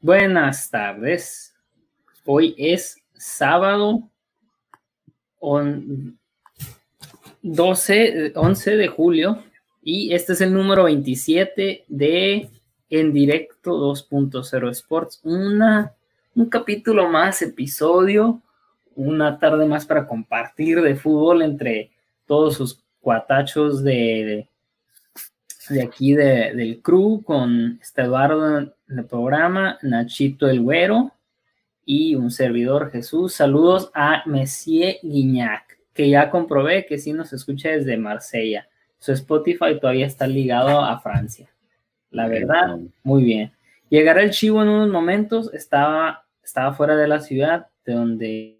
Buenas tardes. Hoy es sábado 12, 11 de julio y este es el número 27 de En Directo 2.0 Sports. Una, un capítulo más, episodio, una tarde más para compartir de fútbol entre todos sus cuatachos de, de aquí del crew con este Eduardo el programa, Nachito el Güero y un servidor Jesús. Saludos a Messier Guignac, que ya comprobé que sí nos escucha desde Marsella. Su Spotify todavía está ligado a Francia. La verdad, muy bien. Llegará el chivo en unos momentos, estaba, estaba fuera de la ciudad, de donde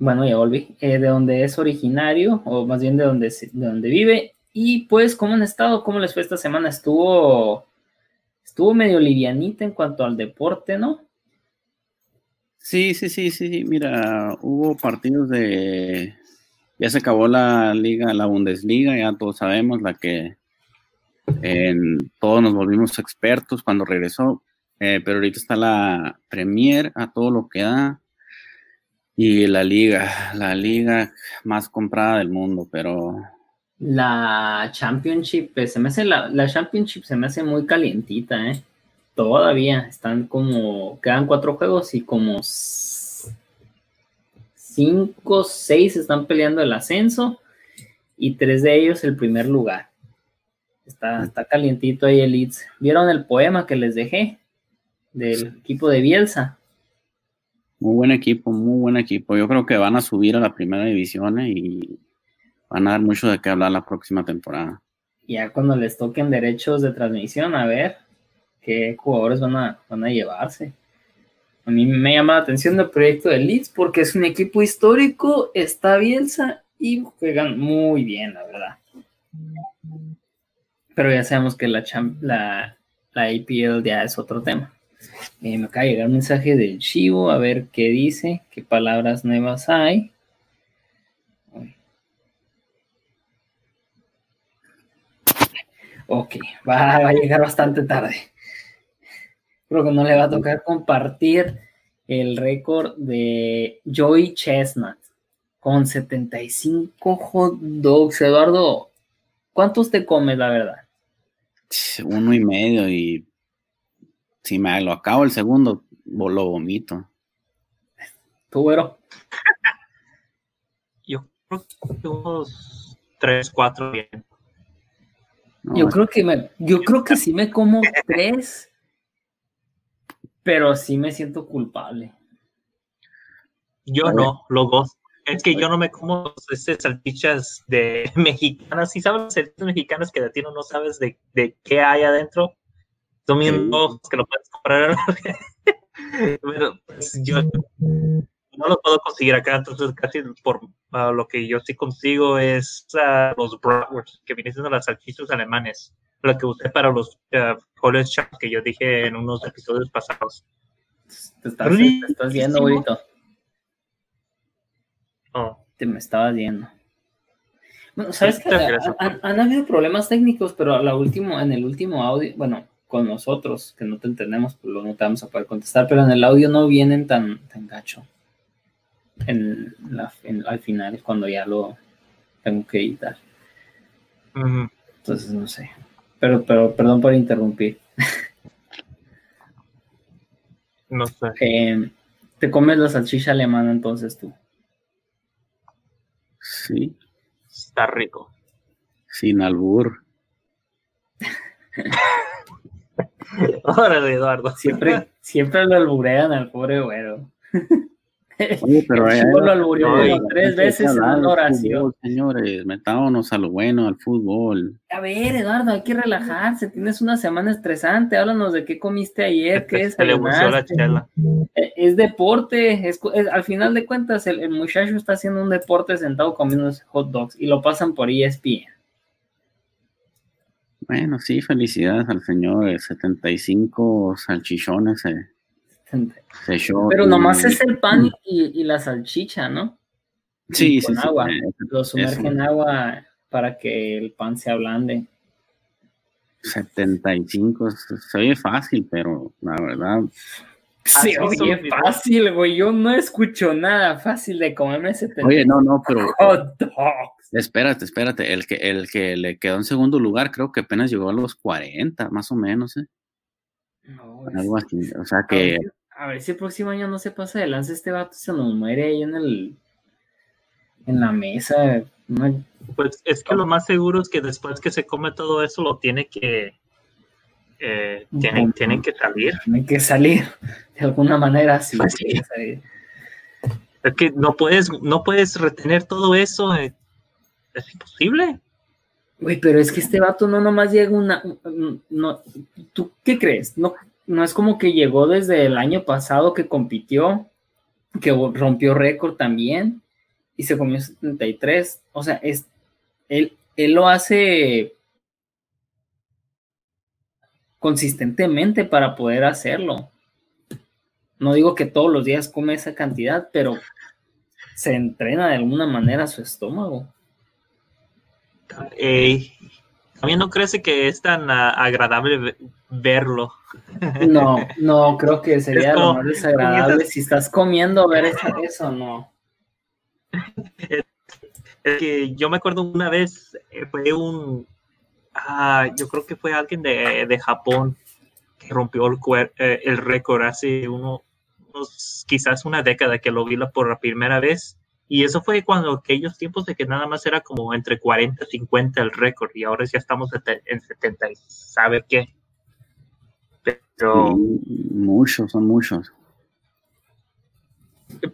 bueno, ya volví, eh, de donde es originario, o más bien de donde, de donde vive. Y pues, ¿cómo han estado? ¿Cómo les fue esta semana? Estuvo, estuvo medio livianita en cuanto al deporte, ¿no? Sí, sí, sí, sí. Mira, hubo partidos de. Ya se acabó la liga, la Bundesliga, ya todos sabemos, la que en, todos nos volvimos expertos cuando regresó. Eh, pero ahorita está la Premier a todo lo que da y la liga, la liga más comprada del mundo, pero... La Championship, pues, se me hace, la, la Championship se me hace muy calientita, ¿eh? Todavía están como, quedan cuatro juegos y como cinco, seis están peleando el ascenso y tres de ellos el primer lugar. Está, está calientito ahí el Leeds. ¿Vieron el poema que les dejé del equipo de Bielsa? Muy buen equipo, muy buen equipo. Yo creo que van a subir a la primera división eh, y van a dar mucho de qué hablar la próxima temporada. Ya cuando les toquen derechos de transmisión, a ver qué jugadores van a, van a llevarse. A mí me llama la atención el proyecto de Leeds porque es un equipo histórico, está Bielsa y juegan muy bien, la verdad. Pero ya sabemos que la, la, la IPL ya es otro tema. Eh, me acaba de llegar un mensaje del Chivo, a ver qué dice, qué palabras nuevas hay. Ok, va, a llegar bastante tarde. Creo que no le va a tocar compartir el récord de Joy Chestnut con 75 hot dogs. Eduardo, ¿cuántos te comes, la verdad? Uno y medio y si me lo acabo el segundo, lo vomito. ¿Tú, güero? Yo creo que unos tres, cuatro bien. Yo creo que me, yo creo que sí me como tres, pero sí me siento culpable. Yo no, los dos. Es que yo no me como esas salchichas de mexicanas. Si sabes salchichas mexicanas que de ti no sabes de, de qué hay adentro, Tú mismo que lo puedes comprar. Pero pues, yo no lo puedo conseguir acá, entonces casi por lo que yo sí consigo es uh, los bratwurst, que vienen siendo las salchichas alemanes, lo que usé para los uh, college que yo dije en unos episodios pasados. Te estás, te estás viendo, bonito. Oh. Te me estabas viendo. Bueno, sabes que han, han, habido problemas técnicos, pero la último, en el último audio, bueno, con nosotros, que no te entendemos, pues lo no te vamos a poder contestar, pero en el audio no vienen tan, tan gacho. En la, al final es cuando ya lo tengo que editar. Entonces, no sé. Pero, pero, perdón por interrumpir. No sé. Eh, ¿Te comes la salchicha alemana entonces tú? Sí. Está rico. Sin albur. Órale, Eduardo. Siempre, siempre lo alburean al pobre güero. Oye, pero lo albureó tres veces en una oración. señores, metámonos a lo bueno, al fútbol. A ver, Eduardo, hay que relajarse. Tienes una semana estresante. Háblanos de qué comiste ayer, qué es. Eh, es deporte. Es, al final de cuentas, el, el, muchacho está haciendo un deporte sentado comiendo hot dogs y lo pasan por ESPN. Bueno, sí, felicidades al señor, 75 salchichones se, Pero nomás es el pan y, la salchicha, ¿no? Sí, con agua. Lo sumerge en agua para que el pan se ablande. 75, se oye fácil, pero la verdad. Se oye fácil, güey. Yo no escucho nada fácil de comerme 75. Oye, no, no, pero. Hot dogs. Espérate, espérate. El que, el que le quedó en segundo lugar, creo que apenas llegó a los 40, más o menos, ¿eh? No, Algo así. O sea que. A ver, si el próximo año no se pasa de lanza este vato, se nos muere ahí en el. En la mesa. Pues es que lo más seguro es que después que se come todo eso, lo tiene que. Eh, tienen, que salir. Tienen que salir de alguna manera. Sí, pues Es que no puedes, no puedes retener todo eso. Eh, es imposible. Güey, pero es que este vato no nomás llega una. No, ¿Tú qué crees? No, no es como que llegó desde el año pasado que compitió, que rompió récord también y se comió 73. O sea, es, él, él lo hace consistentemente para poder hacerlo. No digo que todos los días come esa cantidad, pero se entrena de alguna manera su estómago. ¿También no crees que es tan ah, agradable verlo? No, no, creo que sería lo más desagradable si estás comiendo ver eso, no. Es que yo me acuerdo una vez, eh, fue un, ah, yo creo que fue alguien de, Japón que rompió el, eh, el récord hace uno, unos, quizás una década que lo vi por la primera vez. Y eso fue cuando aquellos tiempos de que nada más era como entre 40 y 50 el récord y ahora ya estamos en 70 sabe qué. Pero... muchos, son muchos.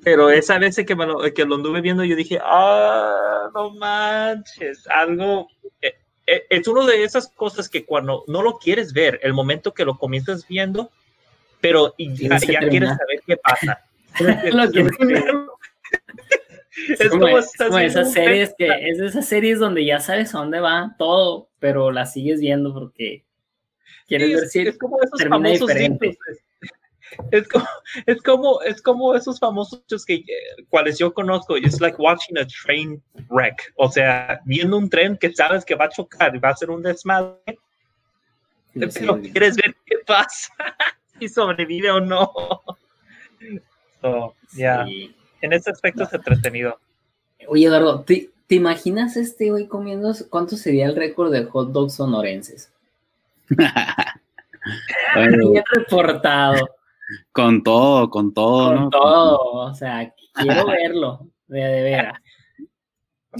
Pero esa vez que, lo, que lo anduve viendo, yo dije, ah, no manches, algo. Eh, eh, es una de esas cosas que cuando no lo quieres ver, el momento que lo comienzas viendo, pero ya, quieres saber qué pasa. es, como, esas series que es de esas series donde ya sabes a dónde va todo, pero la sigues viendo porque quieres ver si es como esos termina diferente. Es como, es como, es como esos famosos que, cuales yo conozco, es like watching a train wreck, o sea, viendo un tren que sabes que va a chocar y va a ser un desmadre, pero quieres ver qué pasa, si sobrevive o no. So, yeah. En ese aspecto es entretenido. Oye, Eduardo, ¿te, imaginas este hoy comiendo cuánto sería el récord de hot dogs sonorenses? Bien reportado. Con todo, con todo. Con todo, o sea, quiero verlo, de, de veras.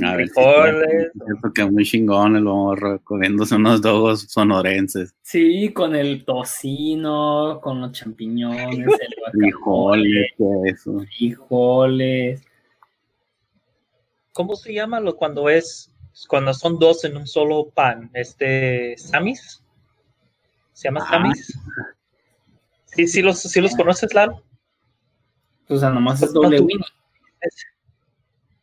A ver, frijoles. que es muy chingón el morro, comiéndose unos dogos sonorenses. Sí, con el tocino, con los champiñones, el frijoles, eso. Frijoles. ¿Cómo se llama lo cuando es cuando son dos en un solo pan? Este, ¿samis? ¿Se llama ah. samis? Sí, sí los, sí los conoces, Lalo. O sea, nomás es doble Winnie.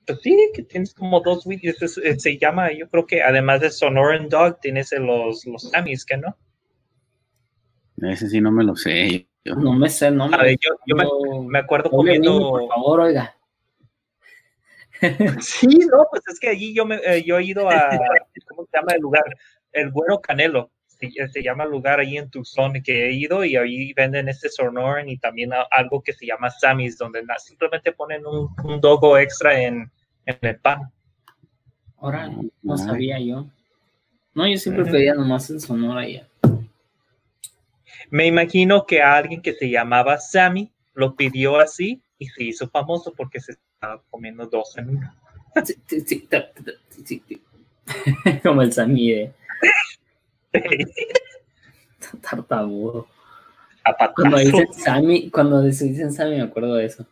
Pues sí, que tienes como dos Winnies. Eh, se llama, yo creo que además de Sonoran Dog, tienes los, los Samis, ¿que no? Ese sí no me lo sé. Yo. No me sé, no me, A ver, yo, yo me, me, acuerdo comiendo. por favor, oiga. sí, no, pues es que allí yo, me, eh, yo he ido a. ¿Cómo se llama el lugar? El Bueno Canelo se, llama lugar ahí en Tucson que he ido y ahí venden este Sonoran y también algo que se llama Sammy's, donde simplemente ponen un, un dogo extra en, en, el pan. Ahora, no sabía yo. No, yo siempre pedía nomás el Sonora ya. Me imagino que alguien que se llamaba Sammy lo pidió así y se hizo famoso porque se estaba comiendo dos en uno. Como el Sammy de Tartamudo. Cuando dicen Sammy, cuando dicen Sammy me acuerdo de eso.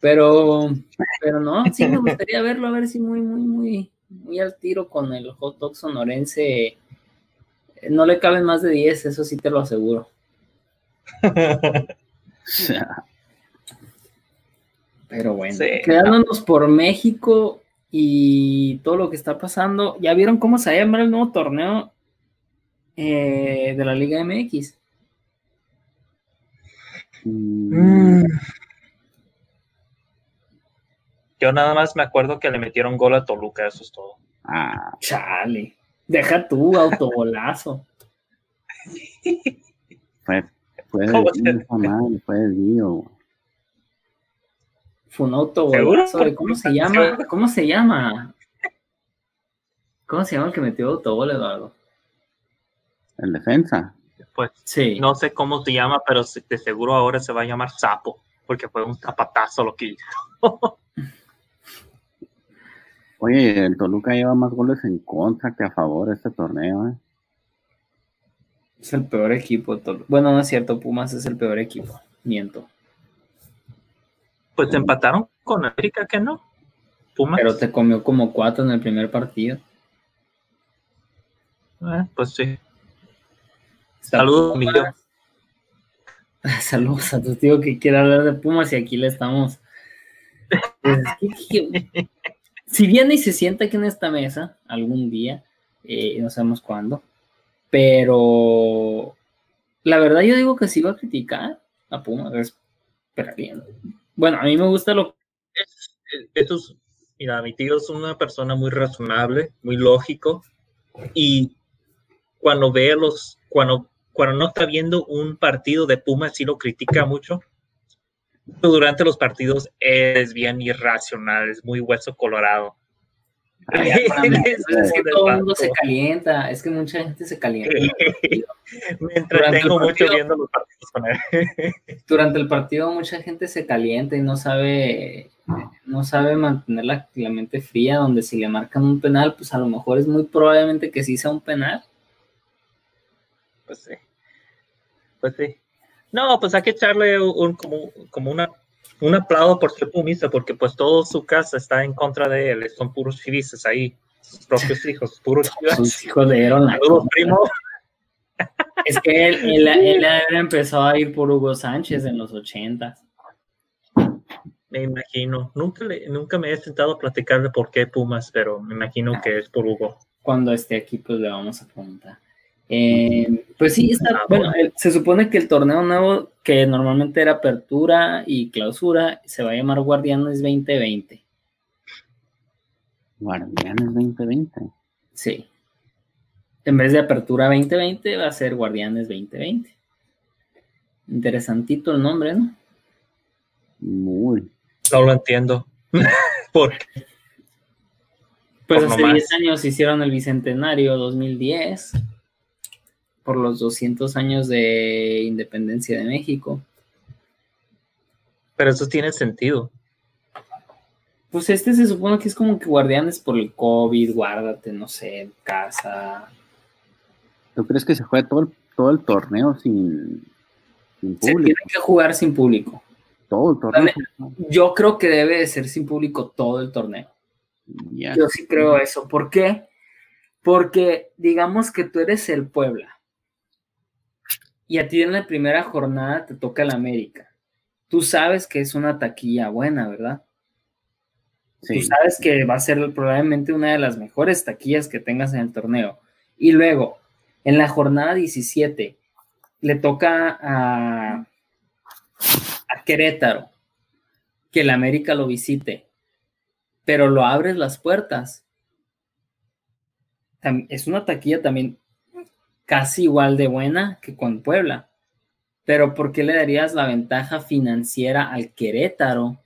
Pero, pero no, sí me gustaría verlo, a ver si muy, muy, muy, muy al tiro con el hot dog sonorense. No le caben más de 10, eso sí te lo aseguro. Pero bueno, quedándonos por México y todo lo que está pasando, ¿ya vieron cómo se va a llamar el nuevo torneo eh, de la Liga MX. Mm. Yo nada más me acuerdo que le metieron gol a Toluca, eso es todo. Ah, chale. Deja tú, autogolazo. Fue, fue desvío, fue un autogol. ¿Cómo se llama? ¿Cómo se llama? ¿Cómo se llama el que metió autogol, Eduardo? El defensa. Pues sí. no sé cómo se llama, pero de seguro ahora se va a llamar Sapo, porque fue un zapatazo lo que hizo. Oye, el Toluca lleva más goles en contra que a favor este torneo, ¿eh? Es el peor equipo. Bueno, no es cierto, Pumas es el peor equipo. Miento. Pues te empataron con América, que no? Pumas. Pero te comió como cuatro en el primer partido. Eh, pues sí. Saludos, Miguel. Saludos a tu tío que quiere hablar de Pumas y aquí le estamos. Pues, si viene y se sienta aquí en esta mesa algún día, eh, no sabemos cuándo, pero la verdad yo digo que si va a criticar a Pumas, bien. Bueno, a mí me gusta lo que... mira, mi tío es una persona muy razonable, muy lógico, y cuando ve los, cuando, cuando no está viendo un partido de Pumas, sí lo critica mucho. Durante los partidos es bien irracional, es muy hueso colorado es que todo el mundo se calienta, es que mucha gente se calienta. Me entretengo mucho viendo los partidos con él. Durante el partido mucha gente se calienta y no sabe, no sabe mantener la, la, mente fría, donde si le marcan un penal, pues a lo mejor es muy probablemente que sí sea un penal. Pues sí. Pues sí. No, pues hay que echarle un, como, como una un aplauso por ser pumista, porque pues toda su casa está en contra de él, son puros chivistas ahí, sus propios hijos, puros Sus hijos le dieron la primo. Es que él, él, empezó a ir por Hugo Sánchez en los 80. Me imagino, nunca, le, nunca me he sentado a platicar de por qué Pumas, pero me imagino que es por Hugo. Cuando esté aquí, pues le vamos a preguntar. Eh, pues sí, está, ah, bueno, se supone que el torneo nuevo, que normalmente era apertura y clausura, se va a llamar Guardianes 2020. Guardianes 2020. Sí. En vez de apertura 2020, va a ser Guardianes 2020. Interesantito el nombre, ¿no? Muy. No lo entiendo. ¿Por qué? Pues hace 10 años hicieron el Bicentenario 2010 por los 200 años de independencia de México. Pero eso tiene sentido. Pues este se supone que es como que guardianes por el COVID, guárdate, no sé, en casa. ¿Tú crees que se juega todo el, todo el torneo sin, público? Se tiene que jugar sin público. Todo el torneo. Yo creo que debe de ser sin público todo el torneo. Yo sí creo eso. ¿Por qué? Porque digamos que tú eres el Puebla y a ti en la primera jornada te toca el América. Tú sabes que es una taquilla buena, ¿verdad? Tú sabes que va a ser probablemente una de las mejores taquillas que tengas en el torneo. Y luego, en la jornada 17, le toca a, a Querétaro que el América lo visite, pero lo abres las puertas. Es una taquilla también casi igual de buena que con Puebla. Pero ¿por qué le darías la ventaja financiera al Querétaro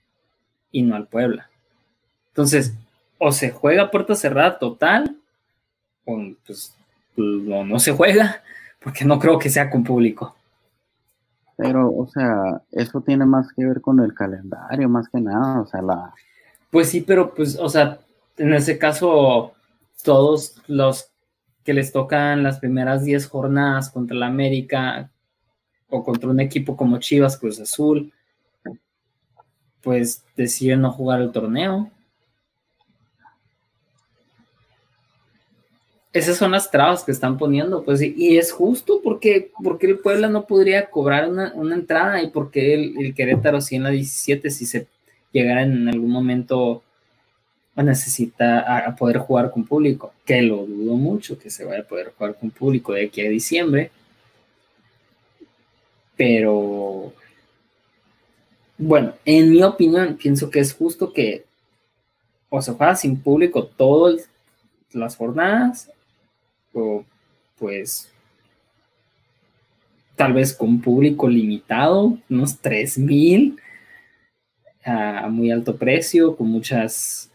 y no al Puebla? Entonces, o se juega puerta cerrada total, o pues no, no se juega, porque no creo que sea con público. Pero, o sea, eso tiene más que ver con el calendario, más que nada, o sea, la... Pues sí, pero pues, o sea, en ese caso, todos los que les tocan las primeras 10 jornadas contra la América o contra un equipo como Chivas Cruz Azul, pues deciden no jugar el torneo. Esas son las trabas que están poniendo, pues, y es justo porque, porque el Puebla no podría cobrar una, entrada y porque el, el, Querétaro sí en la 17 si se llegara en algún momento necesita poder jugar con público, que lo dudo mucho que se vaya a poder jugar con público de aquí a diciembre. Pero, bueno, en mi opinión, pienso que es justo que o se juega sin público todas las jornadas, o pues tal vez con público limitado, unos 3 mil a muy alto precio, con muchas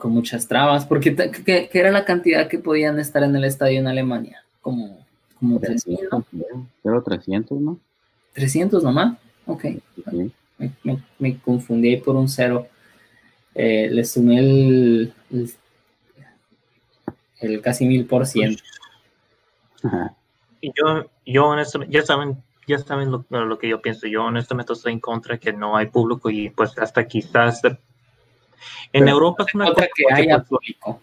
con muchas trabas, porque ¿qué, era la cantidad que podían estar en el estadio en Alemania? Como, como 300, Pero 300, ¿no? 300 nomás, ok. Me, confundí por un cero. Eh, le sumé el, el, casi mil por ciento. Y yo, yo honestamente, ya saben, ya saben lo, que yo pienso. Yo honestamente estoy en contra de que no hay público y pues hasta quizás en Europa es una cosa que haya público.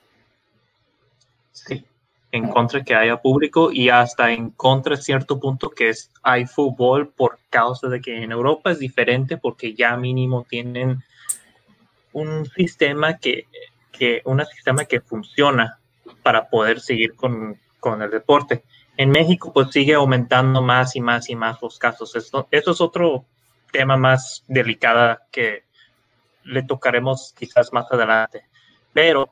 Sí, en contra que haya público y hasta en contra de cierto punto que es hay fútbol por causa de que en Europa es diferente porque ya mínimo tienen un sistema que, que un sistema que funciona para poder seguir con, con el deporte. En México pues sigue aumentando más y más y más los casos. Esto, eso es otro tema más delicado que le tocaremos quizás más adelante. Pero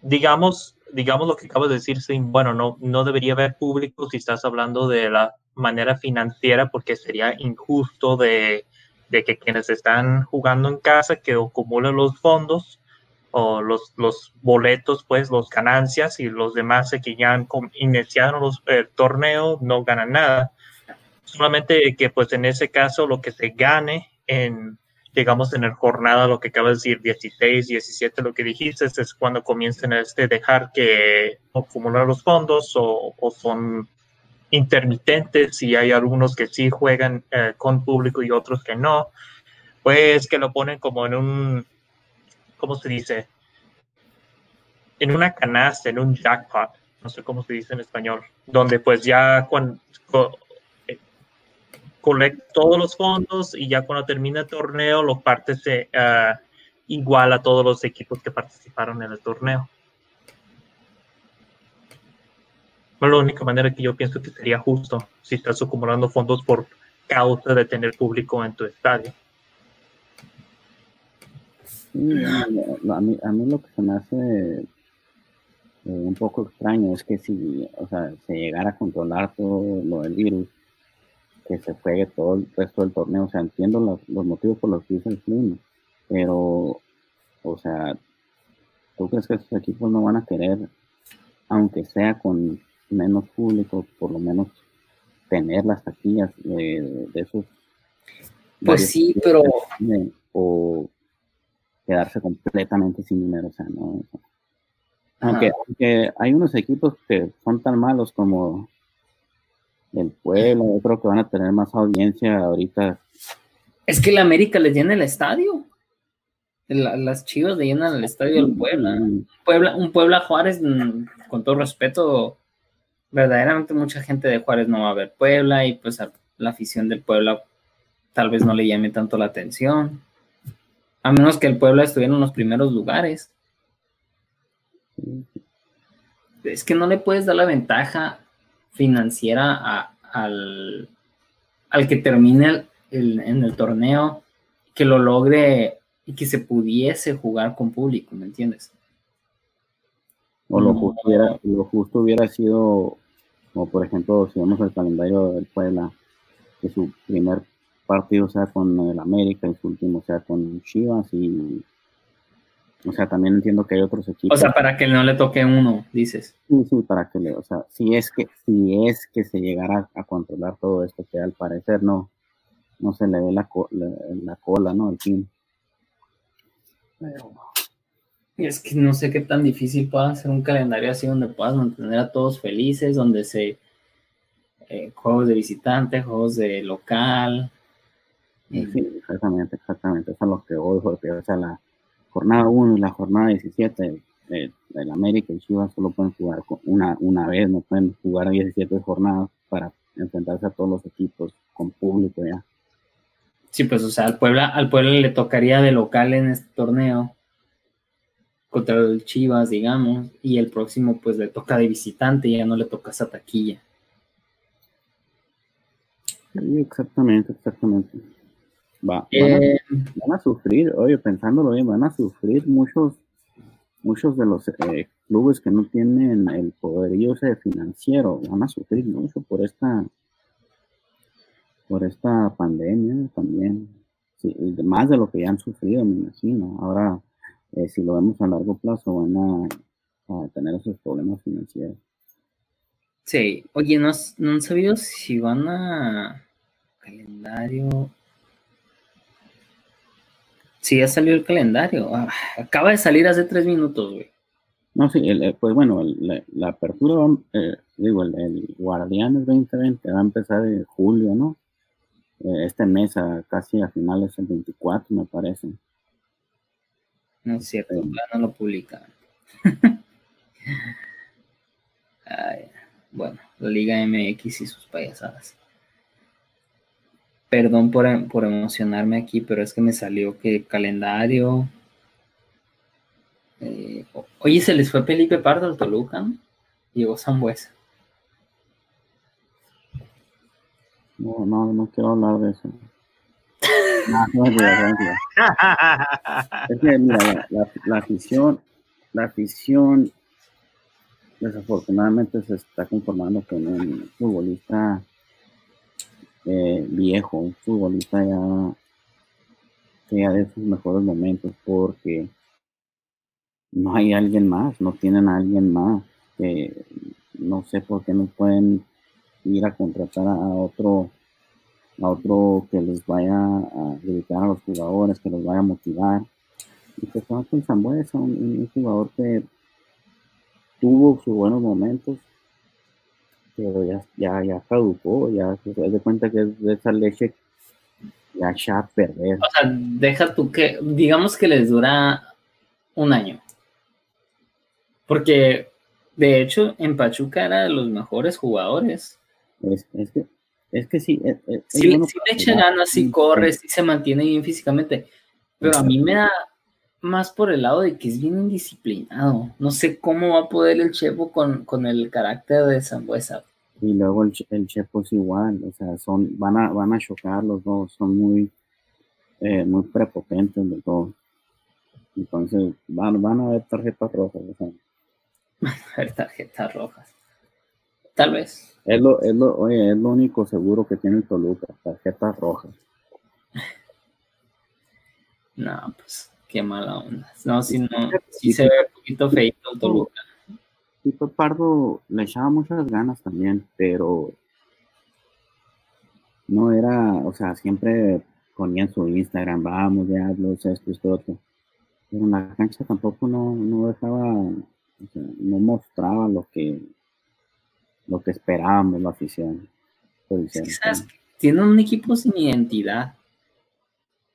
digamos, digamos lo que acabo de decir, sí, bueno, no, no debería haber público si estás hablando de la manera financiera porque sería injusto de, de que quienes están jugando en casa que acumulen los fondos o los, los boletos, pues, los ganancias y los demás que ya han iniciado los, el torneo no ganan nada. Solamente que, pues, en ese caso, lo que se gane en, digamos, en el jornada, lo que acaba de decir, 16, 17, lo que dijiste, es cuando comiencen a este, dejar que acumular los fondos o, son intermitentes y hay algunos que sí juegan eh, con público y otros que no, pues que lo ponen como en un ¿cómo se dice? En una canasta, en un jackpot, no sé cómo se dice en español, donde pues ya cuando eh, colecta todos los fondos y ya cuando termina el torneo lo parte se, uh, igual a todos los equipos que participaron en el torneo. Es la única manera que yo pienso que sería justo si estás acumulando fondos por causa de tener público en tu estadio a, mí, a mí lo que se me hace eh, un poco extraño es que si, o sea, se llegara a controlar todo lo del virus, que se juegue todo el resto del torneo, o sea, entiendo los, motivos por los que dice el clima, pero, o sea, ¿tú crees que esos equipos no van a querer, aunque sea con menos público, por lo menos tener las taquillas de, esos... Pues sí, pero... o quedarse completamente sin dinero. O sea, no, aunque, hay unos equipos que son tan malos como el pueblo, yo creo que van a tener más audiencia ahorita. Es que el América les llena el estadio. las chivas le llenan el estadio del Puebla. Puebla. Un Puebla Juárez, mm, con todo respeto, verdaderamente mucha gente de Juárez no va a ver Puebla y pues la afición del Puebla tal vez no le llame tanto la atención. A menos que el Puebla estuviera en los primeros lugares. Es que no le puedes dar la ventaja financiera al, al que termine en el torneo, que lo logre y que se pudiese jugar con público, ¿me entiendes? O lo, justo, hubiera, lo justo hubiera sido, como por ejemplo, si vemos el calendario del Puebla, que su primer partido sea con el América y su último sea con Chivas y o sea, también entiendo que hay otros equipos. O sea, para que no le toque uno, dices. Sí, sí, para que le, o sea, si es que, si es que se llegara a controlar todo esto, que al parecer no, no se le ve la, la, cola, ¿no? Al fin. Y es que no sé qué tan difícil pueda ser un calendario así donde puedas mantener a todos felices, donde se eh, juegos de visitante, juegos de local, Sí, exactamente, exactamente. Eso es lo que voy, porque o sea, la jornada 1 y la jornada 17 del América y Chivas solo pueden jugar una, una vez, no pueden jugar 17 jornadas para enfrentarse a todos los equipos con público ya. Sí, pues, o sea, al Puebla, al Puebla le tocaría de local en este torneo contra el Chivas, digamos, y el próximo pues le toca de visitante, y ya no le toca esa taquilla. Sí, exactamente, exactamente. Va, eh, van, a, sufrir, oye, pensándolo bien, van a sufrir muchos, muchos de los eh, clubes que no tienen el poderío ese financiero, van a sufrir mucho por esta, por esta pandemia también. Sí, más de lo que ya han sufrido, me imagino. Ahora, eh, si lo vemos a largo plazo, van a, a tener esos problemas financieros. Sí, oye, ¿no, no han sabido si van a calendario? Sí, ya salió el calendario. Ah, acaba de salir hace tres minutos, güey. No, sí, pues bueno, la, apertura, eh, digo, el, el, Guardianes 2020 va a empezar en julio, ¿no? Eh, este mes, casi a finales del 24, me parece. No es cierto, ya no lo publican. bueno, la Liga MX y sus payasadas. Perdón por, por emocionarme aquí, pero es que me salió que calendario, eh, oye, se les fue Felipe Pardo al Toluca, ¿no? Llegó Sambuesa. No, no, no quiero hablar de eso. es que, mira, la, afición, la afición, desafortunadamente se está conformando con un futbolista eh, viejo, un futbolista ya que ya de sus mejores momentos, porque no hay alguien más, no tienen a alguien más. que no sé por qué no pueden ir a contratar a otro a otro que les vaya a dedicar a los jugadores, que los vaya a motivar. Y pues con Zambuesa, un, un jugador que tuvo sus buenos momentos, pero ya, ya, ya caducó, ya se de cuenta que es de esa leche ya ya a perder. O sea, deja tú que, digamos que les dura un año. Porque, de hecho, en Pachuca era de los mejores jugadores. Es, que, es que sí. sí, le echa ganas, sí corre, sí se mantiene bien físicamente. Pero a mí me da más por el lado de que es bien indisciplinado. No sé cómo va a poder el Chepo con, con el carácter de Zambuesa. Y luego el, el, Chepo es igual, o sea, son, van a, van a chocar los dos, son muy, eh, muy prepotentes de todo. Entonces van, van a haber tarjetas rojas. O sea, ver tarjetas rojas. Tal vez. Es lo, es lo, oye, es lo único seguro que tiene el Toluca, tarjetas rojas. No, pues qué mala onda. No, si no, si se ve un poquito feito el Toluca. Tito Pardo le echaba muchas ganas también, pero no era, o sea, siempre ponía en su Instagram, vamos, ya, los esto, esto, otro. Pero en la cancha tampoco no, no dejaba no mostraba lo que lo que esperábamos la afición. tiene un equipo sin identidad.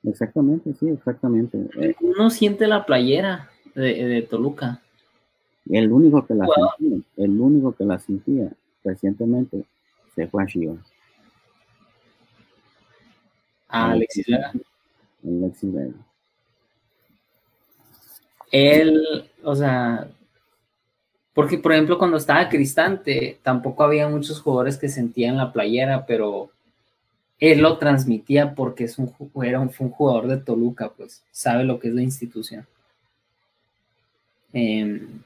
Exactamente, sí, exactamente. Uno siente la playera de, Toluca. El único que la sentía, el único que la sentía recientemente se fue a Chivas. Ah, Alexis Vega. Alexis Vega. Él, o sea, porque, por ejemplo, cuando estaba Cristante, tampoco había muchos jugadores que sentían la playera, pero él lo transmitía porque es un, era un, fue un jugador de Toluca, pues sabe lo que es la institución. Em,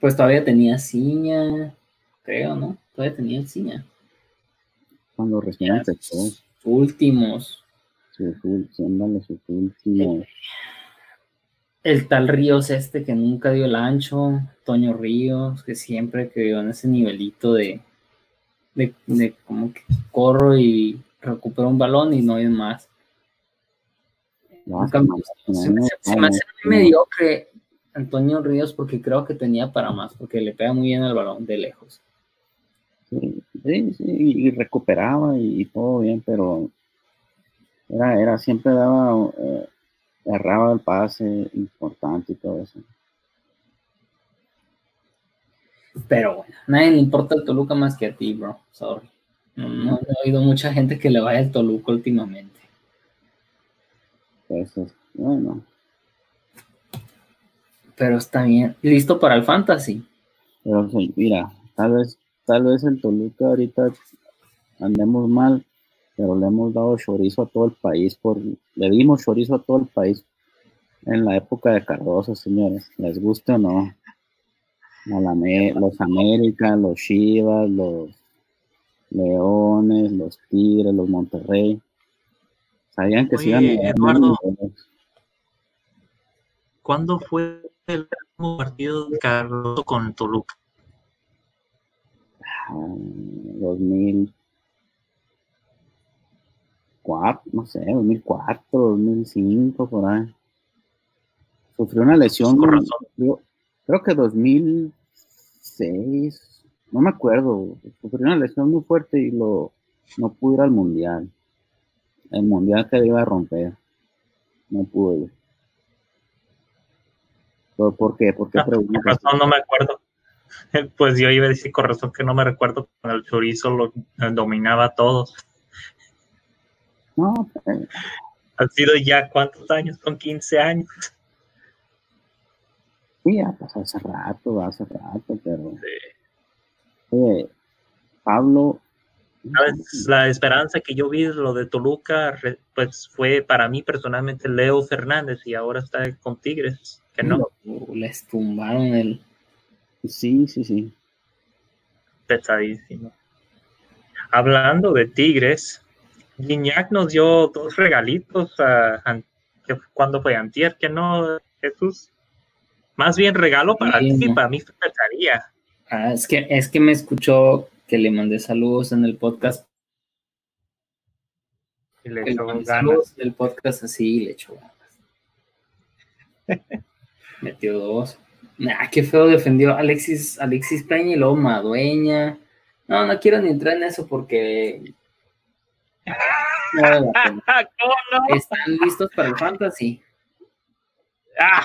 pues todavía tenía ciña, creo, ¿no? Todavía tenía ciña. Cuando recién Últimos. Sus, sus últimos el tal Ríos este que nunca dio el ancho, Toño Ríos, que siempre quedó en ese nivelito de, de, como que corro y recupero un balón y no hay más. se, me, hace mediocre Antonio Ríos porque creo que tenía para más, porque le pega muy bien el balón de lejos. Sí, sí, y recuperaba y, todo bien, pero era, era siempre daba eh, erraba el pase importante y todo eso. Pero bueno, nadie le importa el Toluca más que a ti, bro. Sorry. No, he oído mucha gente que le vaya al Toluca últimamente. Eso es bueno. Pero está bien. ¿Listo para el fantasy? Pero mira, tal vez, tal vez el Toluca ahorita andemos mal, pero le hemos dado chorizo a todo el país, por, le dimos chorizo a todo el país en la época de Cardoso, señores, les gusta o no. Los América, los Chivas, los, Leones, los Tigres, los Monterrey. Sabían que Oye, se iban a Eduardo. ¿Cuándo fue el último partido de Carlos con Toluca? Ah, 2004, no sé, 2004, 2005, por ahí. Sufrió una lesión, Con razón. Creo, que 2006, no me acuerdo, sufrió una lesión muy fuerte y lo, no pudo ir al mundial. El mundial que le iba a romper, no pudo ir. ¿Por, por qué? ¿Por qué Ah, Con preguntas? razón, no me acuerdo. Pues yo iba a decir con razón que no me recuerdo cuando el chorizo lo eh, dominaba a todos. No, eh, Han sido ya cuántos años, son 15 años. Sí, ya pasó hace rato, hace rato, pero. Oye, Pablo. ¿Sabes? La esperanza que yo vi lo de Toluca, pues fue para mí personalmente Leo Fernández y ahora está con Tigres, que no, les tumbaron el. Sí, sí, sí. pesadísimo. Hablando de Tigres, Guiñac nos dio dos regalitos a, que- cuando fue antier, que no, Jesús. Más bien regalo para Sí, ti, no. para mí pesadilla. Ah, es que es que me escuchó que le mandé saludos en el podcast. Y le echó ganas. saludos del podcast así y le echó ganas. Metió dos. Nah, qué feo defendió Alexis, Alexis Peña y luego Madueña. No, no quiero ni entrar en eso porque. No. Ah, ¿cómo no? ¿Están listos para el fantasy? Ah,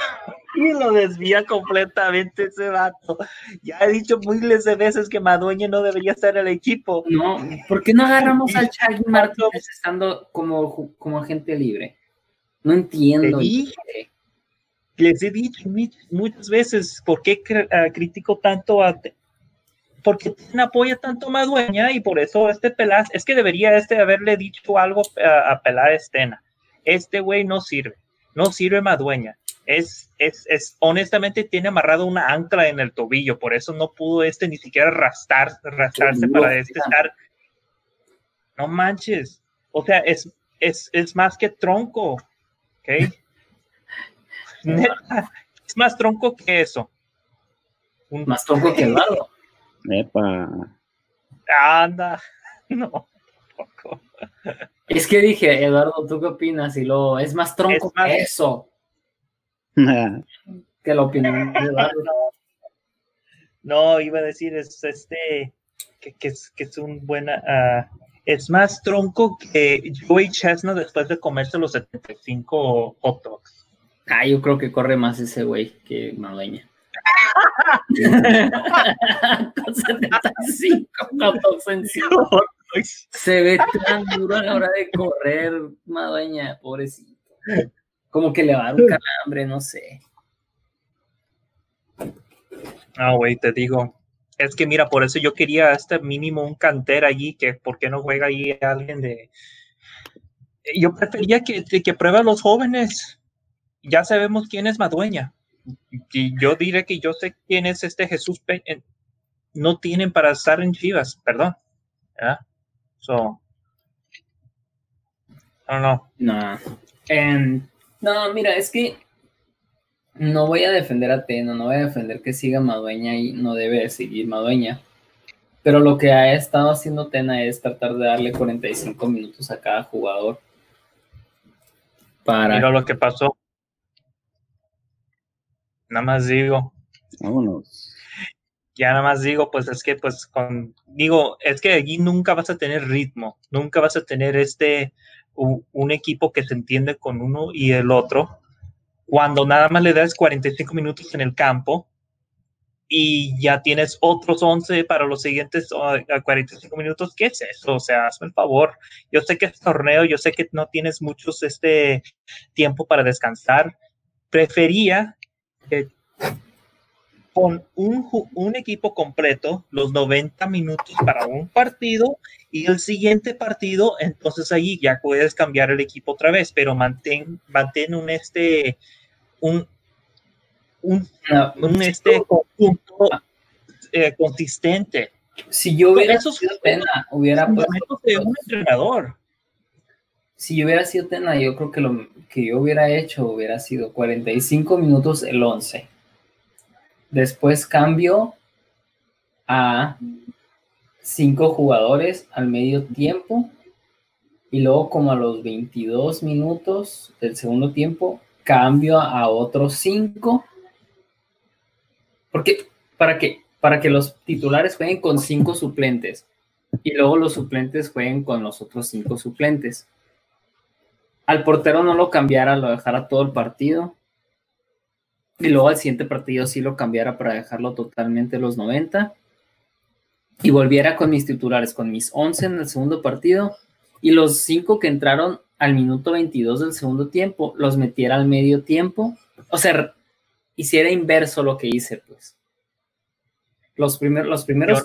y lo desvía completamente ese vato. Ya he dicho miles de veces que Madueña no debería estar en el equipo. No, ¿por qué no agarramos al Chagui Martínez estando como, como agente libre? No entiendo. Te dije. Les he dicho muchas veces por qué ah, critico tanto a. Porque apoya tanto a Madueña y por eso este Pelaz. Es que debería este haberle dicho algo a, a Pelá Estena. Este güey no sirve. No sirve Madueña. Es, es, es, honestamente tiene amarrado una ancla en el tobillo, por eso no pudo este ni siquiera arrastrar, arrastrarse para este estar. No manches. O sea, es, es, es más que tronco. ¿Ok? Neta, es más tronco que eso. Un- Más tronco que Eduardo. Epa. Anda. No, tampoco. Es que dije, Eduardo, ¿tú qué opinas? Y luego, es más tronco Es más- que eso. Que la opinión de. No, iba a decir, es este, que, que es, que es un buena, ah, es más tronco que Joey Chestnut después de comerse los 75 hot dogs. Ah, yo creo que corre más ese güey que Madueña. Con 75 fotos encima. Se ve tan duro a la hora de correr, Madueña, pobrecito. Como que le va a dar un calambre, no sé. Ah, güey, te digo. Es que mira, por eso yo quería este mínimo un cantera allí, que por qué no juega ahí alguien de... Yo prefería que, que, que pruebe a los jóvenes. Ya sabemos quién es Madueña. Y yo diré que yo sé quién es este Jesús Peña. No tienen para estar en Chivas, perdón. ¿Ya? So, no, no. No. Em, no, mira, es que no voy a defender a Teno, no voy a defender que siga Madueña y no debe de seguir Madueña. Pero lo que ha estado haciendo Tena es tratar de darle 45 minutos a cada jugador. Para Mira lo que pasó. Nada más digo. Vámonos. ya nada más digo, pues es que, pues, con, digo, es que allí nunca vas a tener ritmo, nunca vas a tener este, un equipo que se entiende con uno y el otro, cuando nada más le das 45 minutos en el campo y ya tienes otros 11 para los siguientes ah, a 45 minutos, ¿qué es eso? O sea, hazme el favor. Yo sé que es torneo, yo sé que no tienes muchos este tiempo para descansar. Prefería que con un, un equipo completo, los 90 minutos para un partido y el siguiente partido, entonces ahí ya puedes cambiar el equipo otra vez, pero mantén, mantén un este, un, un, No, un este conjunto eh, consistente. Si yo hubiera Eso sido Tena, hubiera puesto- de un entrenador. si yo hubiera sido Tena, yo creo que lo que yo hubiera hecho hubiera sido 45 minutos el 11. Después cambio a cinco jugadores al medio tiempo y luego como a los 22 minutos del segundo tiempo cambio a otros cinco porque para que para que los titulares jueguen con cinco suplentes y luego los suplentes jueguen con los otros cinco suplentes al portero no lo cambiara, lo dejara todo el partido. Y luego al siguiente partido sí lo cambiara para dejarlo totalmente los 90. Y volviera con mis titulares, con mis 11 en el segundo partido. Y los 5 que entraron al minuto 22 del segundo tiempo, los metiera al medio tiempo. O sea, hiciera inverso lo que hice, pues. Los, primer, los primeros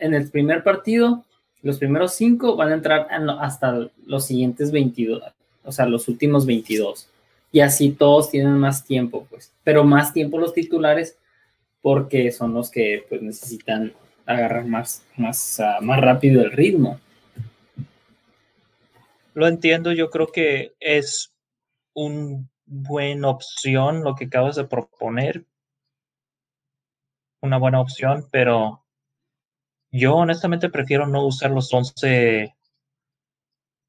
en el primer partido, los primeros 5 van a entrar hasta los siguientes 22 o sea, los últimos 22. Y así todos tienen más tiempo, pues. Pero más tiempo los titulares porque son los que pues, necesitan agarrar más, más, ah, más rápido el ritmo. Lo entiendo, yo creo que es una buena opción lo que acabas de proponer. Una buena opción, pero yo honestamente prefiero no usar los 11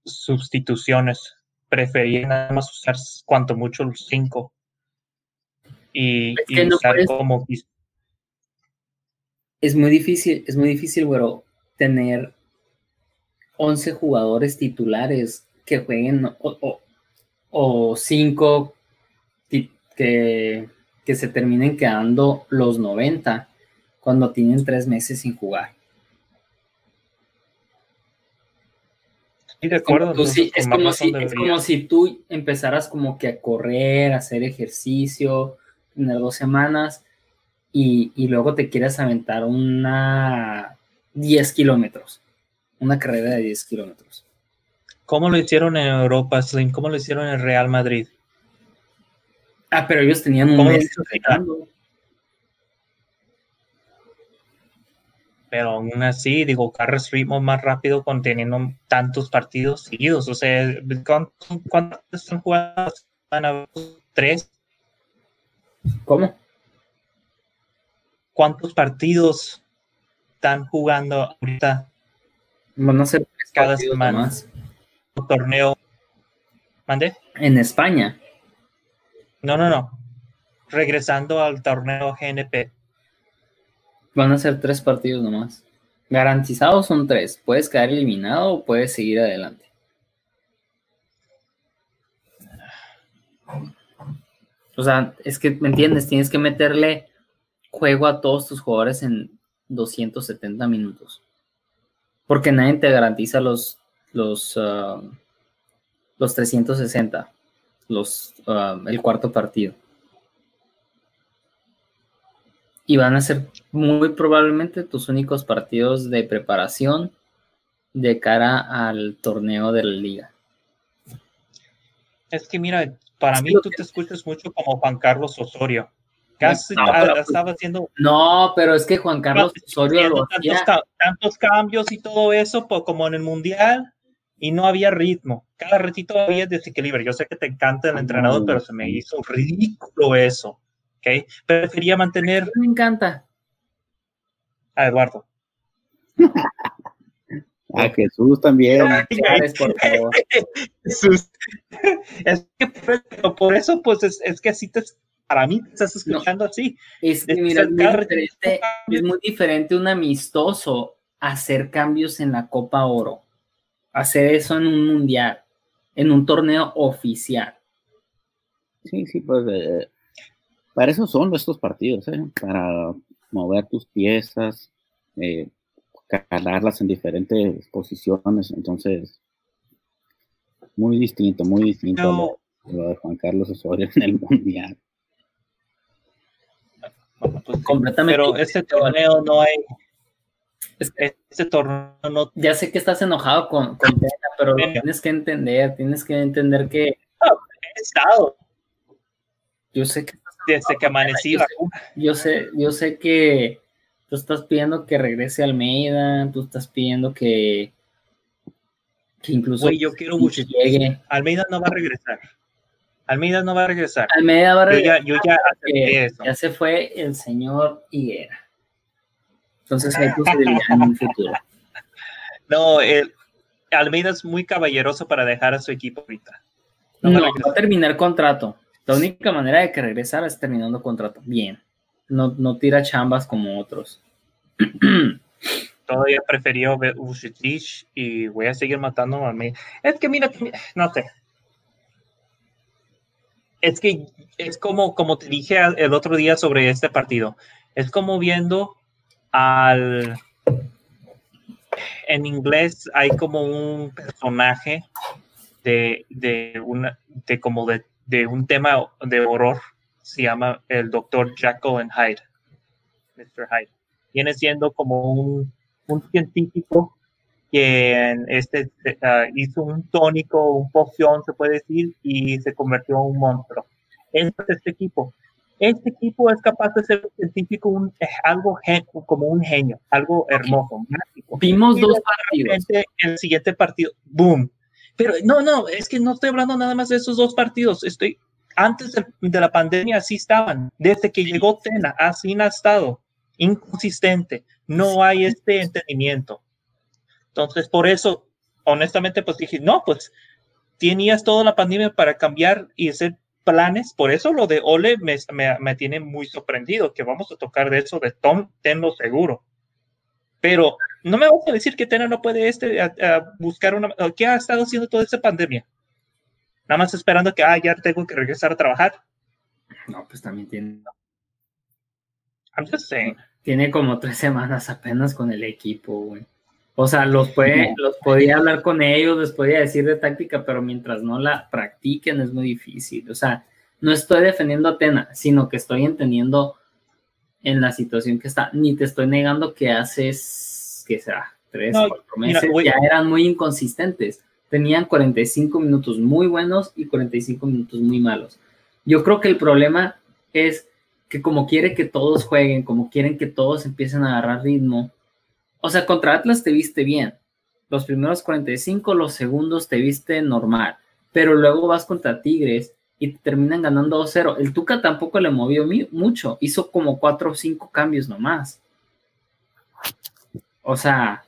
sustituciones. Prefería nada más usar cuanto mucho los 5. Y, Es y que no usar puedes- como Es muy difícil, es muy difícil, güero, tener 11 jugadores titulares que jueguen o, o, o 5 ti- que, que se terminen quedando los 90 cuando tienen tres meses sin jugar. De como acuerdo. tú sí- entonces, es, como si, es como si tú empezaras como que a correr, a hacer ejercicio, tener dos semanas y, y luego te quieres aventar una 10 kilómetros, una carrera de 10 kilómetros. ¿Cómo lo hicieron en Europa, Slim? ¿Cómo lo hicieron en Real Madrid? Ah, pero ellos tenían un ¿Cómo lo mes hizo entrenando. Pero aún así, digo, carres ritmo más rápido con teniendo tantos partidos seguidos. O sea, ¿cuántos, están jugando? ¿Van a tres? ¿Cómo? ¿Cuántos partidos están jugando ahorita a ser tres Cada semana. un torneo? ¿Mande? En España. No, no, no. Regresando al torneo GNP. Van a ser tres partidos nomás. Garantizados son tres. Puedes quedar eliminado o puedes seguir adelante. O sea, es que, ¿me entiendes? Tienes que meterle juego a todos tus jugadores en 270 minutos. Porque nadie te garantiza los, los, ah, los 360, los, ah, el cuarto partido. Y van a ser muy probablemente tus únicos partidos de preparación de cara al torneo de la liga. Es que mira, para Sí, mí tú que- te escuchas mucho como Juan Carlos Osorio. Casi No, pero- estaba haciendo No, pero es que Juan Carlos Osorio lo tantos, hacía. ca- tantos cambios y todo eso, pues, como en el mundial, y no había ritmo. Cada ratito había desequilibrio. Yo sé que te encanta el entrenador, pero se me hizo ridículo eso. ¿Ok? Prefería mantener Me encanta. a Eduardo. A Jesús también. Chávez, por favor. Sus- es que pero por eso, pues es, es que así te, para mí te estás escuchando así. Es que mira, es muy, cada diferente, es muy diferente un amistoso hacer cambios en la Copa Oro. Hacer eso en un mundial, en un torneo oficial. Sí, sí, pues eh, para eso son estos partidos, ¿eh? para mover tus piezas, eh, calarlas en diferentes posiciones. Entonces, muy distinto, muy distinto a No, lo, lo de Juan Carlos Osorio en el Mundial. pues, Completamente pero este torneo no hay. Es Este torneo no Ya sé que estás enojado con, con Tena, pero lo tienes que entender, tienes que entender que he estado yo sé que desde que amanecí. Yo sé, yo sé, yo sé que Tú estás pidiendo que regrese Almeida, tú estás pidiendo que, que incluso Güey, yo quiero llegue. Almeida no va a regresar. Almeida no va a regresar. Almeida va a regresar. Yo ya, yo ya, eso. ya se fue el señor Higuera. Entonces hay posibilidad en un futuro. No, el, Almeida es muy caballeroso para dejar a su equipo ahorita. No, va a terminar contrato. La única manera de que regresara es terminando contrato. Bien. No, no tira chambas como otros. Todavía preferió Vucetic y voy a seguir matando a Almeida. Es que mira, no sé. Es que es como, como te dije el otro día sobre este partido. Es como viendo al en inglés hay como un personaje de, de una, de como de, de, un tema de horror, se llama el doctor Jekyll and Hyde, Mr. Hyde. Viene siendo como un, un científico que este, uh, hizo un tónico, un poción, se puede decir, y se convirtió en un monstruo. Este es este equipo este equipo es capaz de ser científico un, eh, algo como un genio, algo hermoso, mágico. Vimos dos partidos. El siguiente partido, boom. Pero no, no, es que no estoy hablando nada más de esos dos partidos. Estoy antes de, de la pandemia así estaban. Desde que llegó Tena, así ha estado. Inconsistente. No hay este entendimiento. Entonces, por eso, honestamente, pues dije, no, pues tenías toda la pandemia para cambiar y hacer planes, por eso lo de Ole me, me, tiene muy sorprendido, que vamos a tocar de eso de Tom, tenlo seguro. Pero no me vas a decir que Tena no puede este, buscar una... ¿Qué ha estado haciendo toda esta pandemia? Nada más esperando que, ah, ya tengo que regresar a trabajar. No, pues también tiene... I'm just saying. Tiene como tres semanas apenas con el equipo, güey. O sea, los, puede, los podía hablar con ellos, les podía decir de táctica, pero mientras no la practiquen es muy difícil. O sea, no estoy defendiendo a Tena, sino que estoy entendiendo en la situación que está. Ni te estoy negando que haces, que será, tres, o cuatro meses, ya eran muy inconsistentes. Tenían 45 minutos muy buenos y 45 minutos muy malos. Yo creo que el problema es que como quiere que todos jueguen, como quieren que todos empiecen a agarrar ritmo, o sea, contra Atlas te viste bien. Los primeros 45, los segundos te viste normal. Pero luego vas contra Tigres y te terminan ganando 2-0. El Tuca tampoco le movió mucho. Hizo como 4 o 5 cambios nomás. O sea,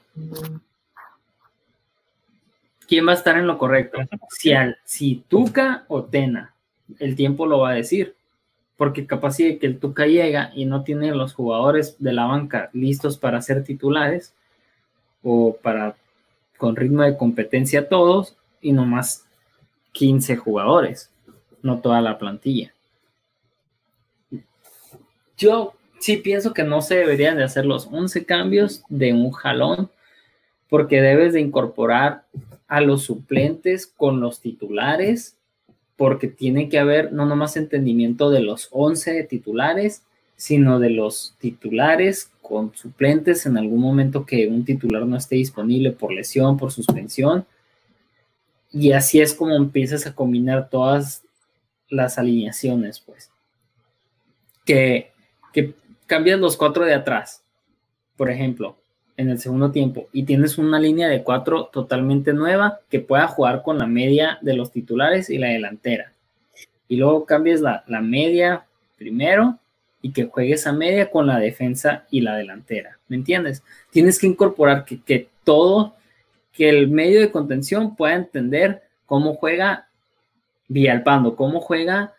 ¿quién va a estar en lo correcto? Si, al, si Tuca o Tena. El tiempo lo va a decir porque capaz de que el Tuca llega y no tiene los jugadores de la banca listos para ser titulares o para con ritmo de competencia todos y nomás 15 jugadores, no toda la plantilla. Yo sí pienso que no se deberían de hacer los 11 cambios de un jalón porque debes de incorporar a los suplentes con los titulares porque tiene que haber no nomás entendimiento de los 11 titulares, sino de los titulares con suplentes en algún momento que un titular no esté disponible por lesión, por suspensión. Y así es como empiezas a combinar todas las alineaciones, pues. Que, que cambias los cuatro de atrás, por ejemplo, en el segundo tiempo y tienes una línea de cuatro totalmente nueva que pueda jugar con la media de los titulares y la delantera. Y luego cambies la, media primero y que juegues a media con la defensa y la delantera. ¿Me entiendes? Tienes que incorporar que, todo, que el medio de contención pueda entender cómo juega Villalpando, cómo juega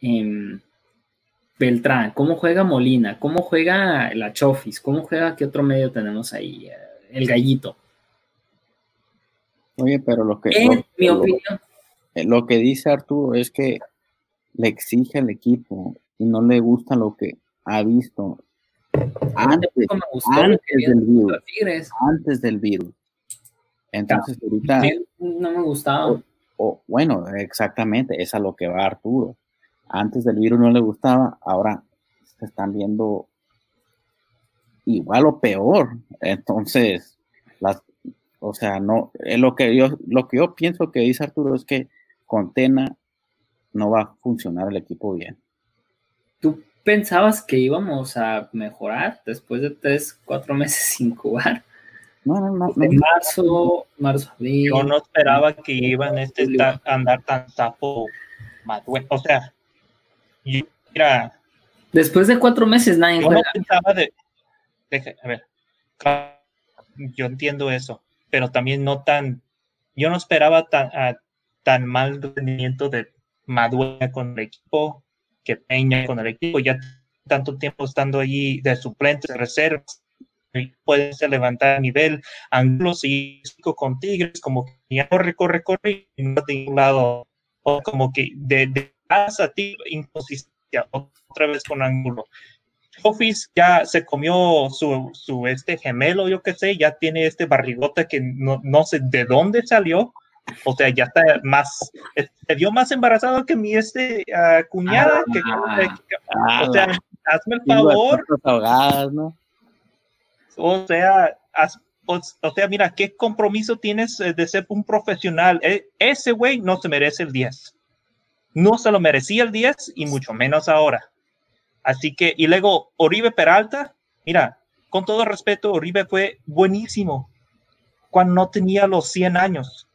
en Beltrán, cómo juega Molina, cómo juega la Chofis, cómo juega, ¿qué otro medio tenemos ahí? Eh, el gallito. Oye, pero lo que... En mi opinión. Eh, lo que dice Arturo es que le exige al equipo y no le gusta lo que ha visto antes, del virus. Antes del virus. Entonces, ahorita... No me gustaba. O, bueno, exactamente, es a lo que va Arturo antes del virus no le gustaba, ahora se están viendo igual o peor. Entonces, las, o sea, no, es lo que yo, lo que yo pienso que dice Arturo es que con Tena no va a funcionar el equipo bien. ¿Tú pensabas que íbamos a mejorar después de tres, cuatro meses sin jugar? No, no, no. En marzo, marzo, abril. Yo no esperaba que iban este a andar tan sapo O sea, yo. Después de cuatro meses, nadie Yo no pensaba de, a ver, yo entiendo eso, pero también no tan. Yo no esperaba tan, tan mal rendimiento de Madueña con el equipo, que Peña con el equipo. Ya tanto tiempo estando allí de suplentes, de reservas pueden levantar a nivel. Angulos y con Tigres, como que ya corre, corre, corre y no de un lado. O como que de, de a ti, inconsistencia, otra vez con Angulo. Office ya se comió su, su, este gemelo, yo qué sé, ya tiene este barrigota que no, no sé de dónde salió. O sea, ya está más, se vio más embarazado que mi este uh, cuñada. que, ah, o sea, hazme el favor. ¿no? O sea, o, sea, mira, ¿qué compromiso tienes eh, de ser un profesional? E, ese güey no se merece el 10. No se lo merecía el 10 y mucho menos ahora. Así que, y luego Oribe Peralta, mira, con todo respeto, Oribe fue buenísimo cuando no tenía los 100 años.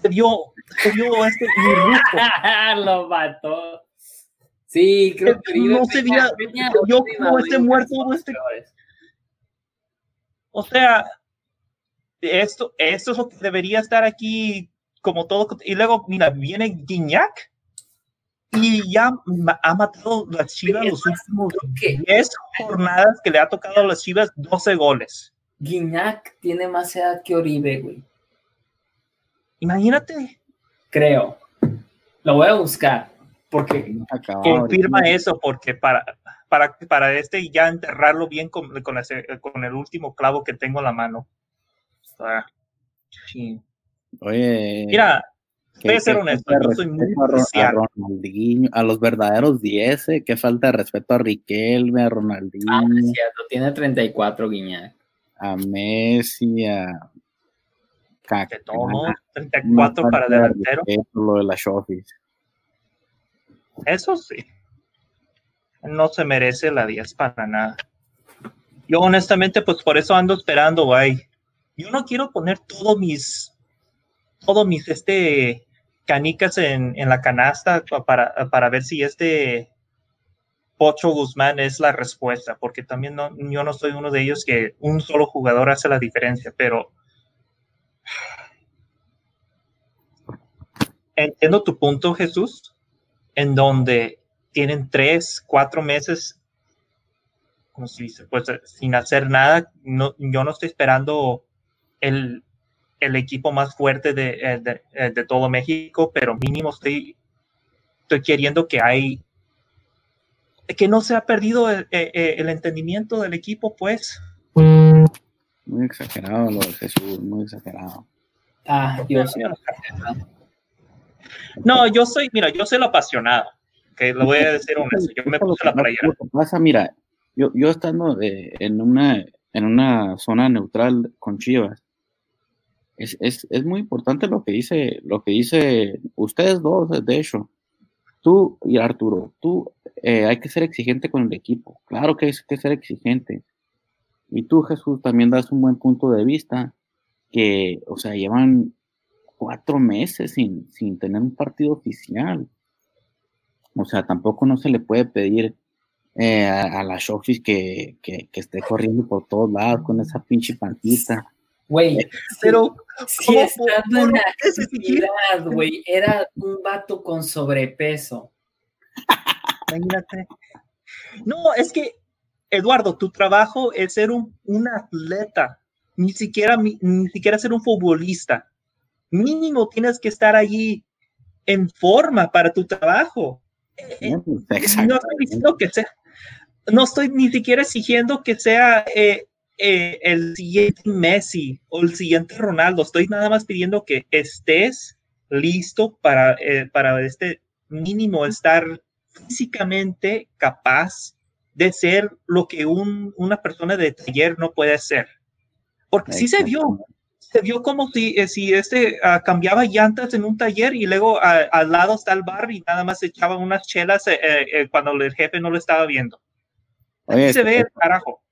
Se dio, se dio este Lo mató. Sí, creo que no se veía, yo como este muerto, este, o sea, esto, esto es lo que debería estar aquí como todo. Y luego, mira, viene Guiñac y ya ha matado las Chivas los últimos 10 jornadas que le ha tocado a las Chivas 12 goles. Guiñac tiene más edad que Oribe, güey. Imagínate. Creo. Lo voy a buscar. Porque confirma eso, porque para, para, para este ya enterrarlo bien con, con, con el último clavo que tengo en la mano. sí. Oye. Mira, voy a ser honesto, yo soy muy a, a, los verdaderos 10, eh, que falta de respeto a Riquelme, a Ronaldinho. Ah, es cierto, tiene 34 Guiñac. A Messi, a Kaká. 34 para delantero. Lo de la Shofis. Eso sí no se merece la 10 para nada. Yo honestamente, pues por eso ando esperando, güey. Yo no quiero poner todos mis, todos mis, este, canicas en, la canasta para, para, ver si este Pocho Guzmán es la respuesta, porque también no, yo no soy uno de ellos que un solo jugador hace la diferencia, pero entiendo tu punto, Jesús, en donde tienen tres, cuatro meses, como se dice, pues sin hacer nada. No, yo no estoy esperando el, el equipo más fuerte de, eh, de, eh, de, todo México, pero mínimo estoy, estoy queriendo que hay, que no se ha perdido el, eh, el entendimiento del equipo, pues. Muy exagerado lo de Jesús, muy exagerado. Ah, Dios mío. No, yo soy, mira, yo soy el apasionado lo voy a decir honesto, yo me puse la playera. Pasa, mira, yo, yo estando en, una, en una zona neutral con Chivas, es, es, es, muy importante lo que dice, lo que dice ustedes dos, de hecho. Tú y Arturo, tú eh, hay que ser exigente con el equipo. Claro que hay que ser exigente. Y tú, Jesús, también das un buen punto de vista que, o sea, llevan cuatro meses sin, sin tener un partido oficial. O sea, tampoco no se le puede pedir eh, a, la Shofis que, que, esté corriendo por todos lados con esa pinche pantita. Güey, eh, pero si estando en actividad, güey, era un vato con sobrepeso. Imagínate. No, es que, Eduardo, tu trabajo es ser un, un atleta, ni siquiera, ni siquiera ser un futbolista. Mínimo tienes que estar allí en forma para tu trabajo. Pues, no estoy diciendo que sea, no estoy ni siquiera exigiendo que sea eh, eh, el siguiente Messi o el siguiente Ronaldo. Estoy nada más pidiendo que estés listo para, eh, para este mínimo estar físicamente capaz de ser lo que un, una persona de taller no puede ser. Porque sí se vio, se vio como si, eh, si este uh, cambiaba llantas en un taller y luego uh, al lado está el bar y nada más echaba unas chelas eh, eh, cuando el jefe no lo estaba viendo. Oye, se ve este, el carajo.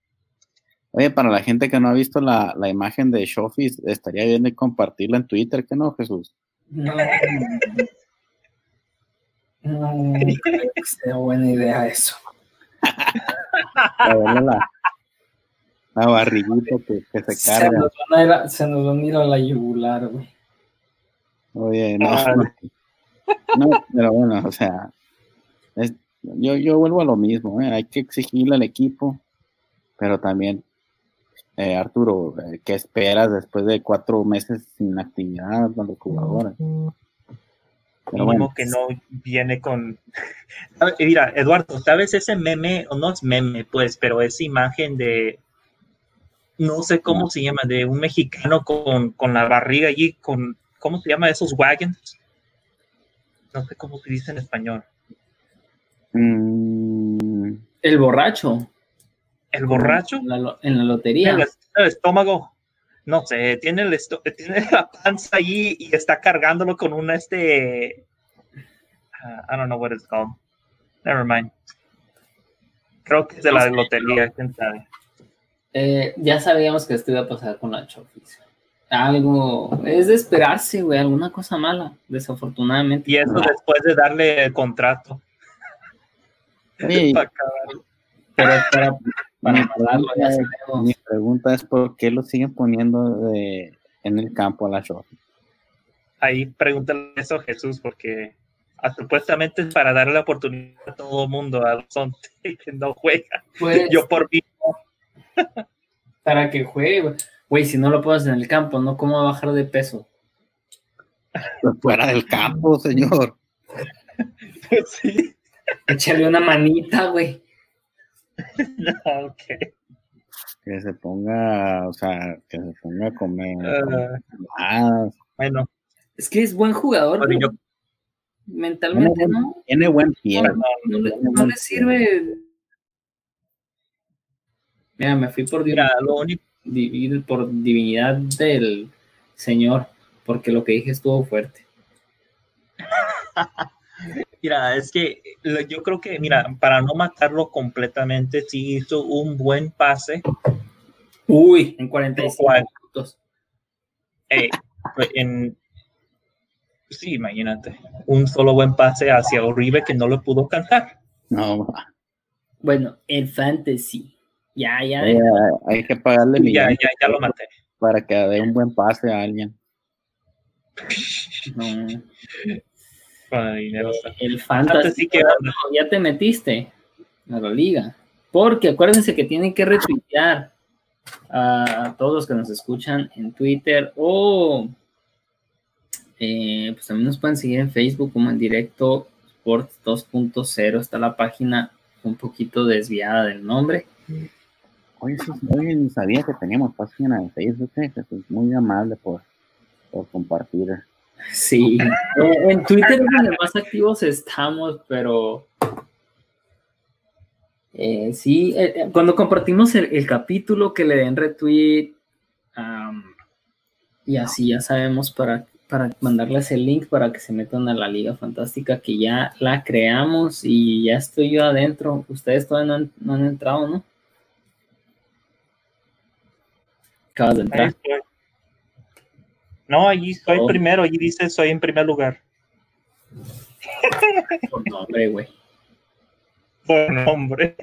Oye, para la gente que no ha visto la, la imagen de Shofi, estaría bien de compartirla en Twitter, ¿qué no, Jesús? No. No, creo que sea buena idea eso. A verle la, la barriguita que, que se Se carga. nos, van a ir a, se nos van a ir a la yugular, güey. Oye, no, Ah. no, no, pero bueno, o sea, es- yo, yo vuelvo a lo mismo, ¿eh? hay que exigirle al equipo, pero también, eh, Arturo, eh, ¿qué esperas después de cuatro meses sin actividad con los jugadores? Pero Mínimo bueno, que no viene con. Mira, Eduardo, ¿sabes ese meme? O no es meme, pues, pero esa imagen de. No sé cómo se llama, de un mexicano con, con la barriga allí, con. ¿Cómo se llama esos wagons? No sé cómo se dice en español. mm, El borracho. ¿El borracho? En la, lo- en la lotería. Tiene el, est- el estómago. No sé, tiene, el esto- tiene la panza allí y está cargándolo con un este. ah, I don't know what it's called. Never mind. Creo que es de la lotería, quién sabe. Eh, ya sabíamos que esto iba a pasar con la Chofis. Algo. Es de esperarse, güey. Alguna cosa mala, desafortunadamente. Y eso después de darle el contrato. Pero es para, mi, pregunta, sabemos. mi pregunta es por qué lo siguen poniendo de, en el campo a la show. Ahí pregúntale eso a Jesús, porque ah, supuestamente es para darle la oportunidad a todo el mundo, a los once que no juega. Pues, Yo por mí, para que juegue, güey. Si no lo pones en el campo, ¿no? ¿Cómo va a bajar de peso? Fuera del campo, señor. sí. Échale una manita, güey. No, ok. Que se ponga, o sea, que se ponga a comer. Ah, bueno, Es que es buen jugador, güey. yo- Mentalmente, Tiene ¿no? tiene buen pie. No, no le, no le sirve. Mira, me fui por, mira, lo único, por divinidad del Señor, porque lo que dije estuvo fuerte. mira, es que lo- yo creo que, mira, para no matarlo completamente, sí hizo un buen pase. Uy, en 45 ¿Cuál? minutos. eh, en, sí, imagínate, un solo buen pase hacia Uribe que no lo pudo cantar. No, Bueno, el fantasy. Ya, ya. eh, hay que pagarle Ya, millones ya, ya lo maté. para que dé un buen pase a alguien. No. Con el dinero está. El fantasy. Ya te metiste a la liga. Porque acuérdense que tienen que retuitear a, todos los que nos escuchan en Twitter o eh, pues también nos pueden seguir en Facebook como en directo Sports 2.0. Está la página un poquito desviada del nombre. Oye, sí, oye, ni sabía que teníamos página de Facebook. eh, Jesús, muy amable por, por compartir. Sí, eh, en Twitter es más activos estamos, pero eh, sí, eh, cuando compartimos el, capítulo que le den retweet y así ya sabemos para, para mandarles el link para que se metan a la Liga Fantástica que ya la creamos y ya estoy yo adentro. Ustedes todavía no han, entrado, ¿no? Acabas de entrar. No, allí soy Oh. primero, allí dice soy en primer lugar. Por nombre, güey. Por nombre.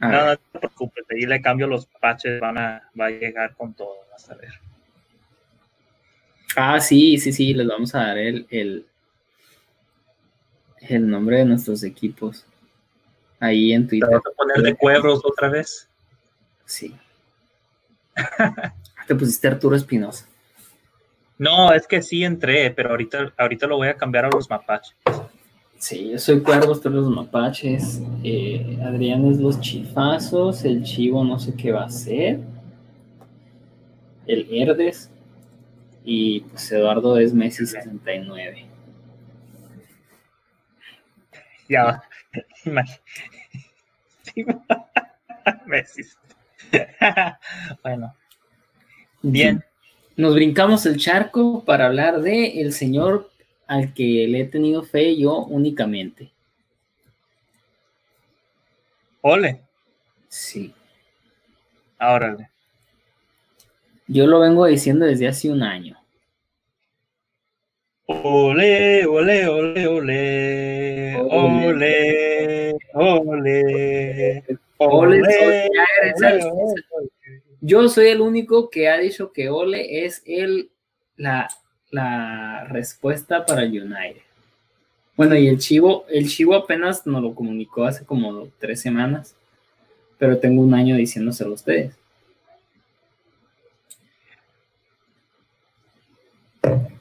A no, no te preocupes, ahí le cambio los patches, van a, va a llegar con todo, vas a ver. Ah, sí, sí, sí, les vamos a dar el, el, el nombre de nuestros equipos. Ahí en ¿Te Twitter. vas a poner de cuebros otra vez? Sí. Te pusiste Arturo Espinosa. No, es que sí entré, pero ahorita, ahorita lo voy a cambiar a los mapaches. Sí, yo soy Cuervos, tú los mapaches. eh, Adrián es los chifazos. El chivo no sé qué va a hacer. El Herdes. Y pues Eduardo es Messi 69. Ya, imag- Sí, me hiciste. bueno, bien. Nos brincamos el charco para hablar de el señor al que le he tenido fe yo únicamente. Ole. Sí. Ahora. Yo lo vengo diciendo desde hace un año. Ole, ole, ole, ole, ole, ole, ole, Yo soy el único que ha dicho que Ole es el, la, la respuesta para United. Bueno, y el Chivo, el Chivo apenas nos lo comunicó hace como tres semanas, pero tengo un año diciéndoselo a ustedes.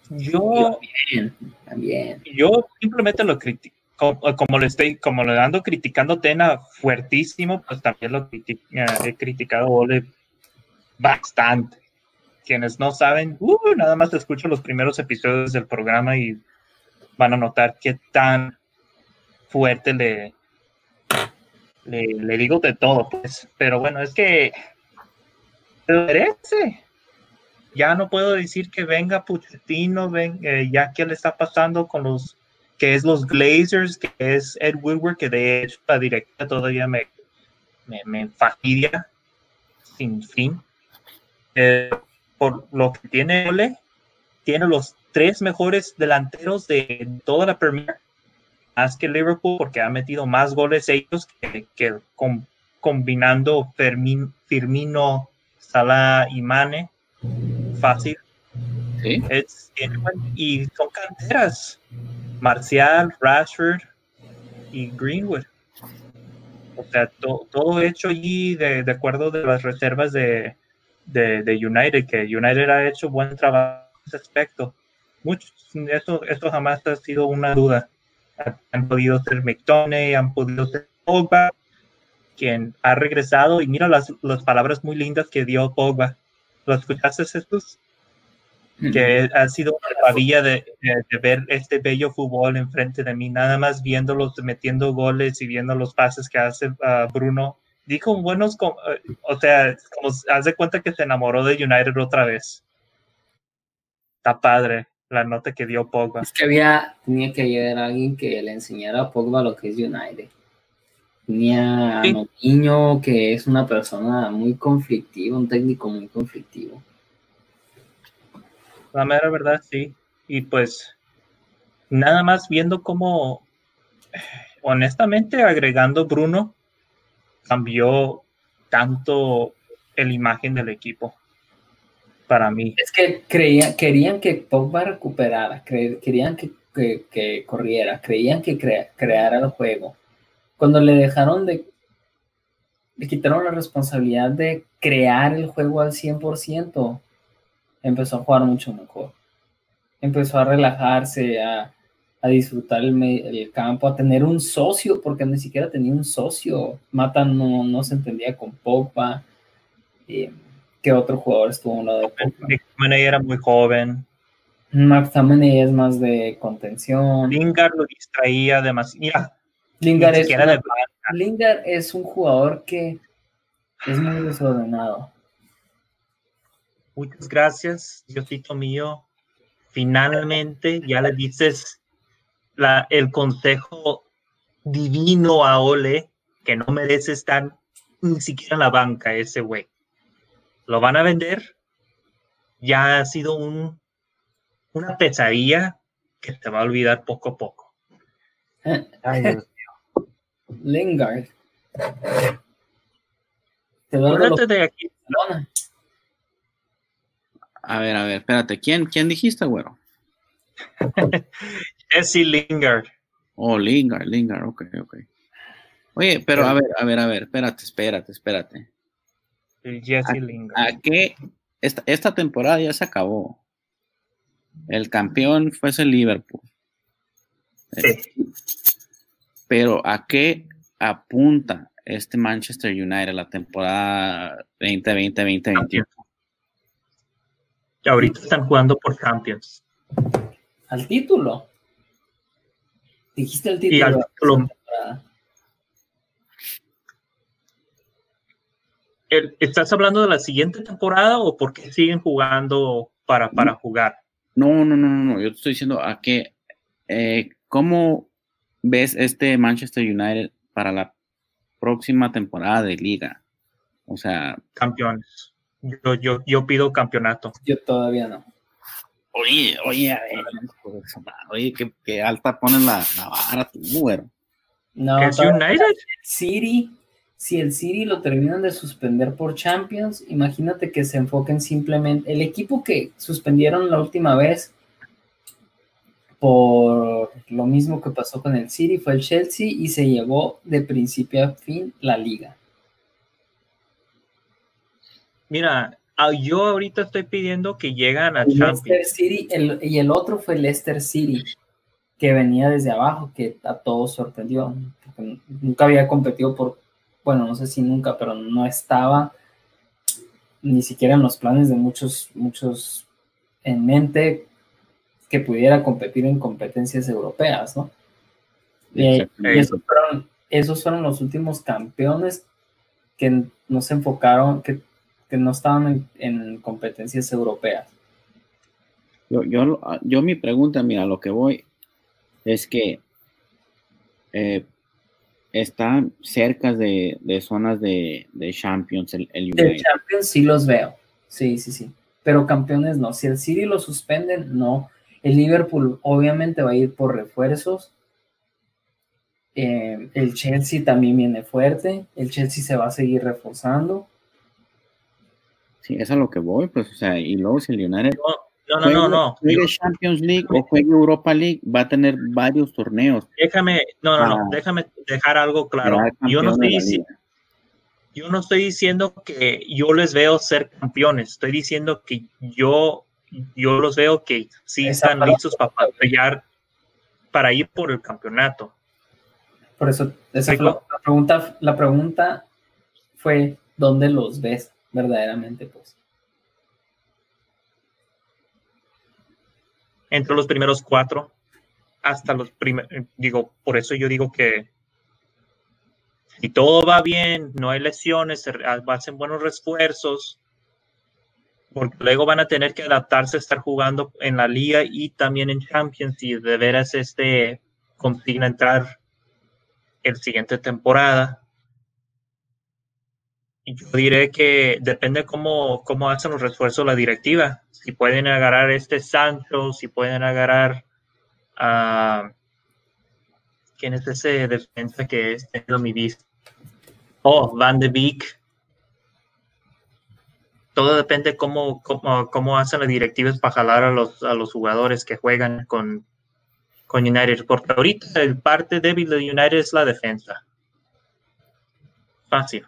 Yo, también, yo simplemente lo critico, como, le estoy, como le ando criticando Tena fuertísimo, pues también lo eh, he criticado Ole bastante. Quienes no saben, uh, nada más escucho los primeros episodios del programa y van a notar qué tan fuerte le, le, digo de todo, pues. Pero bueno, es que merece ya no puedo decir que venga Puchetino, ven, eh, ya que le está pasando con los que es los Glazers, que es Ed Woodward, que de hecho la directa todavía me, me, sin fin. Eh, por lo que tiene Ole, tiene los tres mejores delanteros de toda la Premier, más que Liverpool, porque ha metido más goles ellos que, combinando Firmino, Salah y Mane fácil. y son canteras. Marcial, Rashford y Greenwood. O sea, todo hecho allí de, acuerdo de las reservas de, de, United, que United ha hecho buen trabajo en ese aspecto. Muchos, esto, esto jamás ha sido una duda. Han podido ser McToney, han podido ser Pogba, quien ha regresado, y mira las, las palabras muy lindas que dio Pogba ¿Lo escuchaste, Jesús? Que ha sido una maravilla de, ver este bello fútbol enfrente de mí, nada más viéndolos metiendo goles y viendo los pases que hace ah, Bruno. Dijo buenos, eh, o sea, como hace cuenta que se enamoró de United otra vez. Está padre la nota que dio Pogba. Es que había, tenía que haber alguien que le enseñara a Pogba lo que es United. Tenía a niño que es una persona muy conflictiva, un técnico muy conflictivo. La mera verdad, sí. Y pues, nada más viendo cómo, honestamente, agregando Bruno, cambió tanto el imagen del equipo para mí. Es que creía, querían que Pogba recuperara, querían que, corriera, creían que creara el juego cuando le dejaron de, le quitaron la responsabilidad de crear el juego al 100%, empezó a jugar mucho mejor. Empezó a relajarse, a, disfrutar el, campo, a tener un socio, porque ni siquiera tenía un socio. Mata no, no se entendía con Pogba. Eh, ¿Qué otro jugador estuvo a un lado de Pogba? era muy joven. McTominay es más de contención. Lingard lo distraía demasiado. Lingard es, un jugador que es muy desordenado. Muchas gracias, Diosito mío. Finalmente ya le dices la, el consejo divino a Ole que no merece estar ni siquiera en la banca ese güey. Lo van a vender. Ya ha sido un, una pesadilla que te va a olvidar poco a poco. Ay, Lingard. de aquí. A ver, a ver, espérate. ¿Quién, quién dijiste, güero? Jesse Lingard. Oh, Lingard, Lingard, ok, ok. Oye, pero a ver, a ver, a ver, espérate, espérate, espérate. Jesse Lingard. ¿A qué? Esta, esta temporada ya se acabó. El campeón fue ese Liverpool. Sí. Pero ¿a qué apunta este Manchester United la temporada 2020-2021? Ahorita están jugando por Champions. ¿Al título? Dijiste el título. al título. ¿Estás hablando de la siguiente temporada o por qué siguen jugando para, para jugar? No, no, no, no, yo te estoy diciendo a qué, eh, cómo ves este Manchester United para la próxima temporada de liga. O sea, campeones. Yo, yo, yo pido campeonato. Yo todavía no. Oye, oye, a ver, oye, que, alta ponen la, la vara tú, güero. No, ¿Es United? City, si el City lo terminan de suspender por Champions, imagínate que se enfoquen simplemente. El equipo que suspendieron la última vez por lo mismo que pasó con el City fue el Chelsea y se llevó de principio a fin la liga. Mira, yo ahorita estoy pidiendo que llegan a Champions. City, y el otro fue Leicester City, que venía desde abajo, que a todos sorprendió. Nunca había competido por, bueno, no sé si nunca, pero no estaba ni siquiera en los planes de muchos, muchos en mente que pudiera competir en competencias europeas, ¿no? Eh, y esos fueron, esos fueron los últimos campeones que no se enfocaron, que que no estaban en, competencias europeas. Yo, yo, yo, mi pregunta, mira, lo que voy es que eh, están cerca de, zonas de, Champions. El, de Champions sí los veo, sí, sí, sí, pero campeones no. Si el City lo suspenden, no. El Liverpool obviamente va a ir por refuerzos. Eh, el Chelsea también viene fuerte. El Chelsea se va a seguir reforzando. Sí, es a lo que voy, pues, o sea, y luego si el United no, no, no, no, juegue Champions League o juegue Europa League, va a tener varios torneos. Déjame, no, no, no, déjame dejar algo claro. Yo no estoy diciendo, yo no estoy diciendo que yo les veo ser campeones, estoy diciendo que yo, yo los veo que sí están listos para pelear, para ir por el campeonato. Por eso, esa la, pregunta, la pregunta fue, ¿dónde los ves? Verdaderamente, pues. Entre los primeros cuatro, hasta los primeros, digo, por eso yo digo que si todo va bien, no hay lesiones, se hacen buenos refuerzos, porque luego van a tener que adaptarse a estar jugando en la liga y también en Champions y de veras este consigna entrar el siguiente temporada yo diré que depende cómo, cómo hacen los refuerzos la directiva. Si pueden agarrar este Sancho, si pueden agarrar a... ¿Quién es ese defensa que es tenido mi vista? Oh, Van de Beek. Todo depende cómo, cómo, cómo hacen las directivas para jalar a los, a los jugadores que juegan con, con United. Porque ahorita el parte débil de United es la defensa. Fácil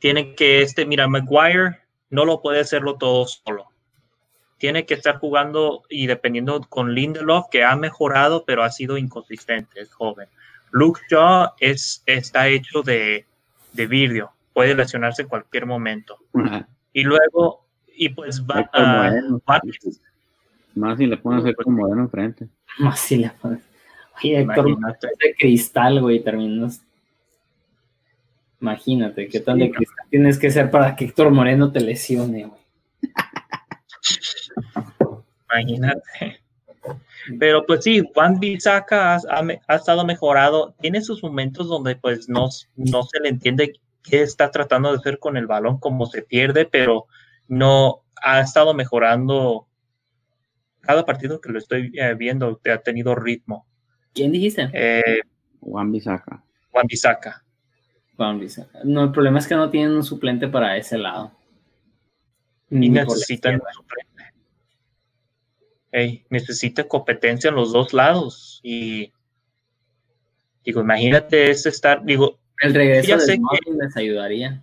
tiene que, este, mira, Maguire no lo puede hacerlo todo solo. Tiene que estar jugando y dependiendo con Lindelof, que ha mejorado, pero ha sido inconsistente, es joven. Luke Shaw es, está hecho de, de vidrio, puede lesionarse en cualquier momento. Y luego, y pues va a. Más si le pones el como modelo enfrente. Más si le pones. Oye, Héctor, de cristal, güey, terminas Imagínate qué tan de cristal tienes que ser para que Héctor Moreno te lesione, güey. Imagínate. Pero pues sí, Juan Bisaca ha, estado mejorado. Tiene sus momentos donde pues no, no se le entiende qué está tratando de hacer con el balón, cómo se pierde, pero no ha estado mejorando. Cada partido que lo estoy eh, viendo ha tenido ritmo. ¿Quién dijiste? Eh, Juan Bisaca. Juan Bisaca. No, el problema es que no tienen un suplente para ese lado. Y necesitan un suplente. Hey, necesita competencia en los dos lados. Y digo, imagínate ese estar, digo, el regreso de que, les ayudaría.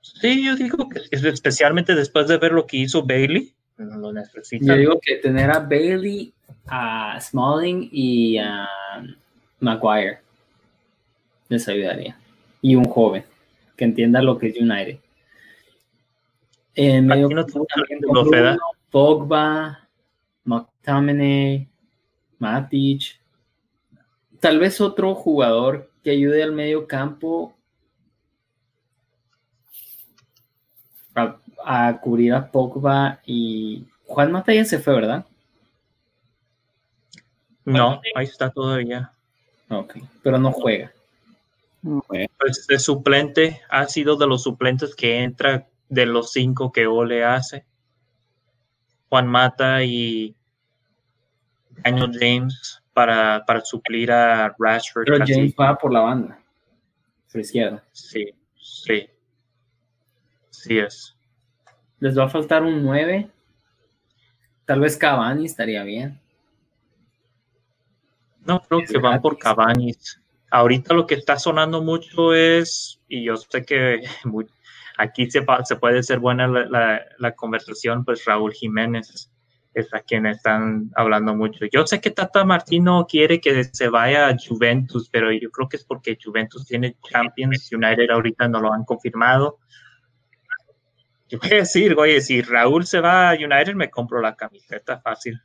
Sí, yo digo que especialmente después de ver lo que hizo Bailey, lo necesita. Yo digo que tener a Bailey, a Smalling y a Maguire les ayudaría. Y un joven que entienda lo que es United. En medio no Pogba, McTominay, Matic. Tal vez otro jugador que ayude al medio campo a, cubrir a Pogba y Juan Mata se fue, ¿verdad? No, ahí está todavía. Ok, pero no juega. Pues de suplente, ha sido de los suplentes que entra de los cinco que Ole hace. Juan Mata y Daniel James para, para suplir a Rashford. Pero casi. James va por la banda. Por izquierda. Sí, sí. Sí es. Les va a faltar un 9. Tal vez Cavani estaría bien. No creo Es que van por. Cavani. Ahorita lo que está sonando mucho es, y yo sé que aquí se, se puede ser buena la, la- la conversación, pues Raúl Jiménez es a quien están hablando mucho. Yo sé que Tata Martino quiere que se vaya a Juventus, pero yo creo que es porque Juventus tiene Champions, United ahorita no lo han confirmado. Yo voy a decir, oye, si Raúl se va a United, me compro la camiseta fácil.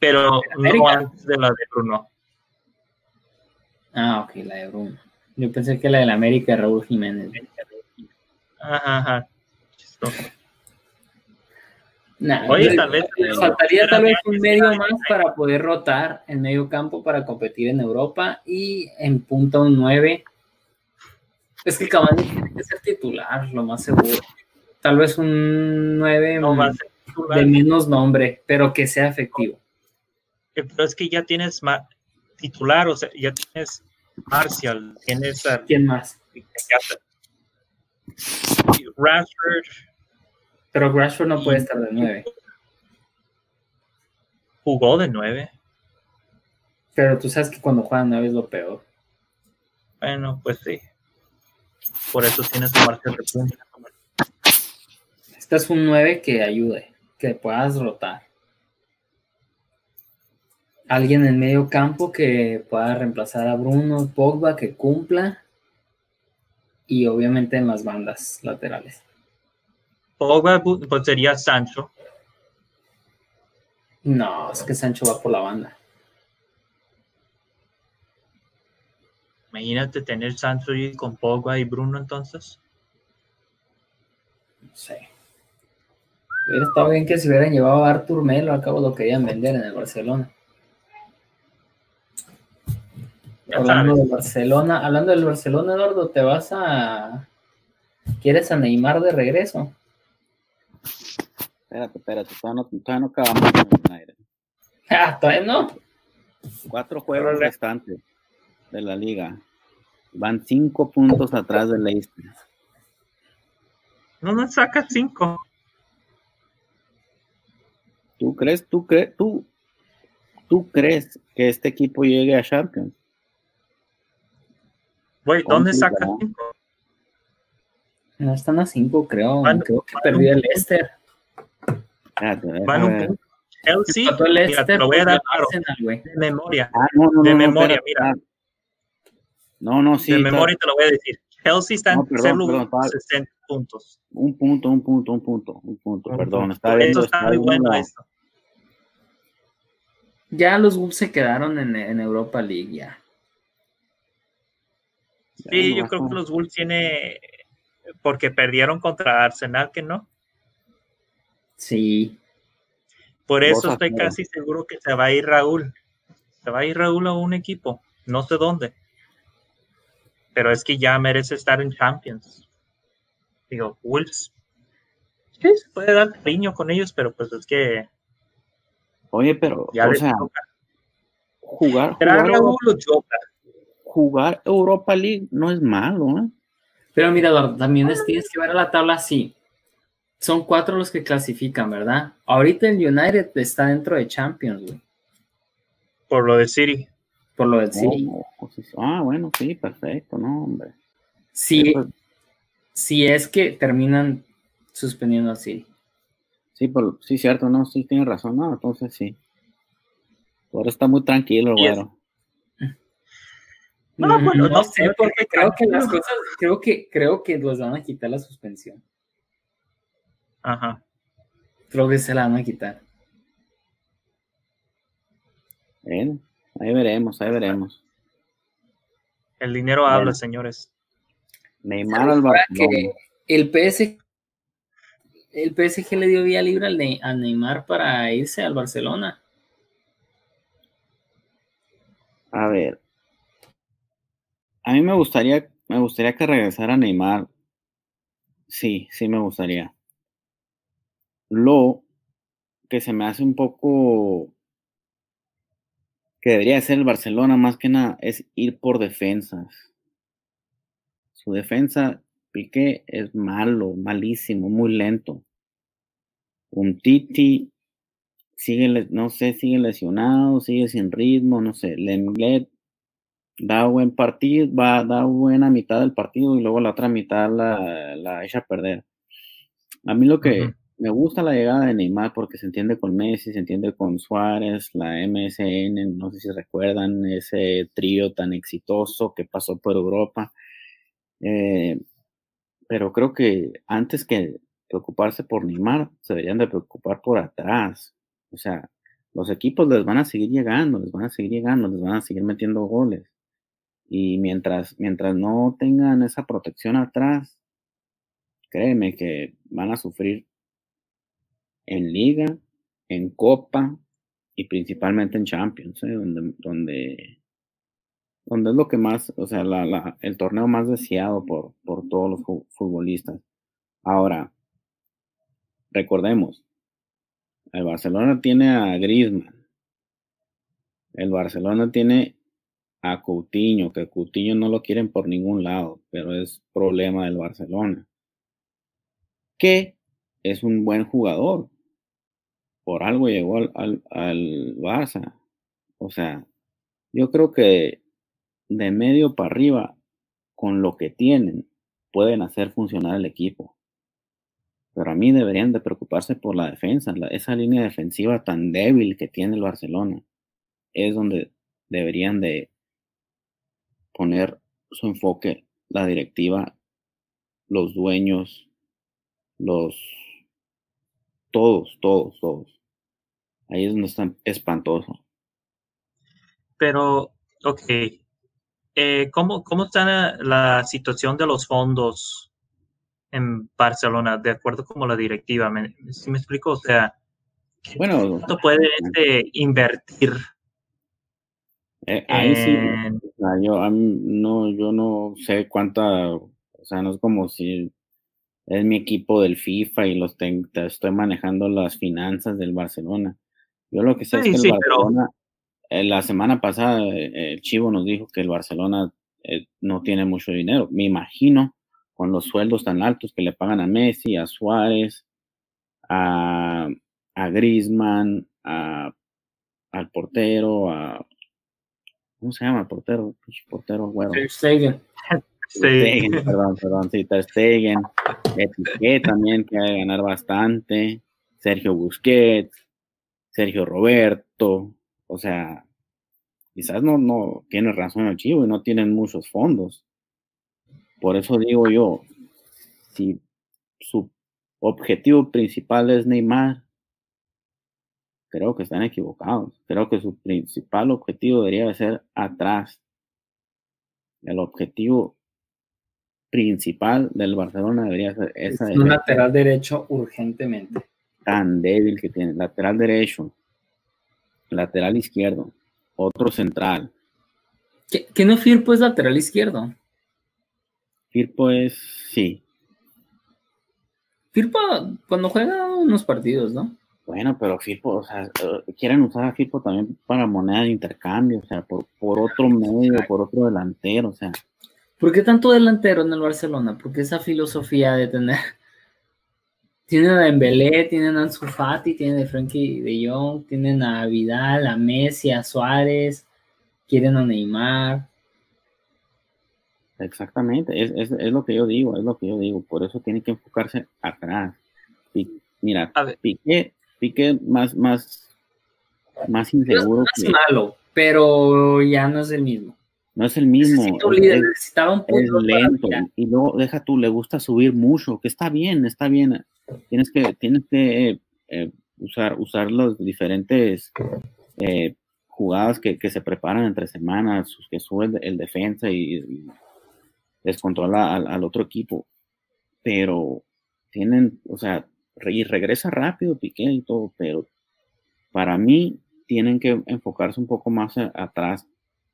Pero no antes de la de Bruno. Ah, ok, la de Bruno. Yo pensé que la del América de Raúl Jiménez. Ajá, ajá. Chistoso. Nah, Oye, tal vez- faltaría tal vez un medio más para poder rotar en medio campo para competir en Europa y en punta un 9. Es que Cavani tiene que ser titular, lo más seguro. Tal vez un 9 No va a ser titular. de menos nombre, pero que sea efectivo. Pero es que ya tienes ma- titular, o sea, ya tienes Marcial, tienes a ¿Quién más? Rashford, Pero Rashford no puede estar de 9. jugó de nueve. Pero tú sabes que cuando juegan 9 es lo peor. Bueno, pues sí. Por eso tienes a Marcial de punta. Este es un 9 que ayude, que puedas rotar. Alguien en medio campo que pueda reemplazar a Bruno, Pogba, que cumpla. Y obviamente en las bandas laterales. Pogba pues sería Sancho. No, es que Sancho va por la banda. Imagínate tener Sancho y con Pogba y Bruno entonces. No sé. Hubiera estado bien que se hubieran llevado a Artur Melo, al cabo lo querían vender en el Barcelona. Ya hablando del Barcelona, hablando del Barcelona, Eduardo, ¿te vas a. ¿Quieres a Neymar de regreso? Espérate, espérate, todavía no, todavía no acabamos con el. Ah, todavía no. Cuatro juegos restantes de la liga. Van cinco puntos atrás del Leicester. No nos saca cinco. ¿Tú crees, tú crees, tú, tú crees que este equipo llegue a Champions? Güey, ¿dónde saca Complicado. cinco? No están a 5, creo. Van- creo que perdió el Leicester. Déjame Van un punto. Chelsea, el mira, Leicester. te lo voy a dar claro, de memoria. Ah, no, no, de no, memoria, mira. No, no, sí. de claro. memoria te lo voy a decir. Chelsea está en No, perdón, tercer lugar perdón, con estaba- 60 puntos. Un punto, un punto, un punto, un punto, Un perdón. punto. Está viendo, Eso está está muy bueno la- esto. Ya los Wolves se quedaron en, en Europa League, ya. Sí, yo creo que los Wolves tiene porque perdieron contra Arsenal, que no. Sí. Por eso estoy casi seguro que se va a ir Raúl. Se va a ir Raúl a un equipo, no sé dónde. Pero es que ya merece estar en Champions. Digo, Wolves. Sí, se puede dar cariño con ellos, pero pues es que Oye, pero, ya o les sea, toca. jugar, ¿Será jugar, Raúl o Jota? Jugar Europa League no es malo, ¿eh? Pero mira, Eduardo, también es- tienes que ver a la tabla así. Son cuatro los que clasifican, ¿verdad? Ahorita el United está dentro de Champions, güey. Por lo de City. Por lo del City. Oh, sí, sí. Ah, bueno, sí, perfecto, no, hombre. Sí, Pues, si es que terminan suspendiendo al City. sí, por- sí, cierto, no, sí, tienes razón, no, entonces sí. Ahora está muy tranquilo, güero. No, bueno, no sé, sé, porque creo que las cosas, creo que, creo que los van a quitar la suspensión. Ajá. Creo que se la van a quitar. Bueno, ahí veremos, ahí veremos. El dinero Bueno. habla, señores. Neymar al Barcelona. que el PSG, el PSG le dio vía libre al Ne- a Neymar para irse al Barcelona. A ver, a mí me gustaría, me gustaría que regresara Neymar. Sí, sí me gustaría. Lo que se me hace un poco que debería ser el Barcelona más que nada es ir por defensas. Su defensa, Piqué, es malo, malísimo, muy lento. Un Titi sigue, no sé, sigue lesionado, sigue sin ritmo, no sé. Lenglet da buen partido, va a dar buena mitad del partido y luego la otra mitad la, la echa a perder. A mí lo que me gusta la llegada de Neymar porque se entiende con Messi, se entiende con Suárez, la MSN, no sé si recuerdan ese trío tan exitoso que pasó por Europa. Eh, pero creo que antes que preocuparse por Neymar, se deberían de preocupar por atrás. O sea, los equipos les van a seguir llegando, les van a seguir llegando, les van a seguir metiendo goles. Y mientras, mientras no tengan esa protección atrás, créeme que van a sufrir en liga, en copa y principalmente en Champions, ¿eh? donde, donde, donde es lo que más, o sea, la, la, el torneo más deseado por, por todos los futbolistas. Ahora, recordemos, el Barcelona tiene a Griezmann, el Barcelona tiene a Coutinho, que Coutinho no lo quieren por ningún lado, pero es problema del Barcelona. Que es un buen jugador. Por algo llegó al, al, al Barça. O sea, yo creo que de medio para arriba, con lo que tienen, pueden hacer funcionar el equipo. Pero a mí deberían de preocuparse por la defensa, esa línea defensiva tan débil que tiene el Barcelona. Es donde deberían de poner su enfoque la directiva, los dueños, los todos, todos, todos. Ahí es donde está espantoso. Pero, ok. Eh, ¿cómo, ¿Cómo está la situación de los fondos en Barcelona, de acuerdo con la directiva? si me explico? O sea, bueno, ¿cuánto puede este, invertir eh, ahí sí, yo, no, yo no sé cuánta, o sea, no es como si es mi equipo del FIFA y los estoy manejando las finanzas del Barcelona. Yo lo que sé es que el Barcelona, eh, la semana pasada eh, el Chivo nos dijo que el Barcelona no tiene mucho dinero. Me imagino con los sueldos tan altos que le pagan a Messi, a Suárez, a, a Griezmann, a, al portero, a ¿Cómo se llama? Portero, portero, güero. Ter Stegen. Stegen, perdón, perdón, sí, Ter Stegen. Piqué también que que ganar bastante. Sergio Busquets, Sergio Roberto. O sea, quizás no, no tiene razón el chivo y no tienen muchos fondos. Por eso digo yo, si su objetivo principal es Neymar, creo que están equivocados. Creo que su principal objetivo debería ser atrás. El objetivo principal del Barcelona debería ser esa. un lateral derecho urgentemente. Tan débil que tiene. Lateral derecho, lateral izquierdo, otro central. ¿Que, no Firpo es lateral izquierdo? Firpo es, sí. Firpo cuando juega unos partidos, ¿no? Bueno, pero FIFO, o sea, eh, quieren usar a FIFO también para moneda de intercambio, o sea, por, por otro medio, por otro delantero, o sea. ¿Por qué tanto delantero en el Barcelona? Porque esa filosofía de tener. Tienen a Dembélé, tienen a Ansu Fati, tienen a Frankie de Jong, tienen a Vidal, a Messi, a Suárez, quieren a Neymar. Exactamente, es, es, es, lo que yo digo, es lo que yo digo, por eso tiene que enfocarse atrás. Y, mira, Piqué, Piqué más, más, más inseguro. es malo, pero ya no es el mismo. No es el mismo. necesitaba un punto lento. Y luego deja tú, le gusta subir mucho, que está bien, está bien. Tienes que, tienes que eh, usar, usar los diferentes eh, jugadas que, se preparan entre semanas, que sube el, defensa y, descontrola al, al, otro equipo. Pero tienen, o sea, y regresa rápido Piqué y todo, pero para mí tienen que enfocarse un poco más atrás,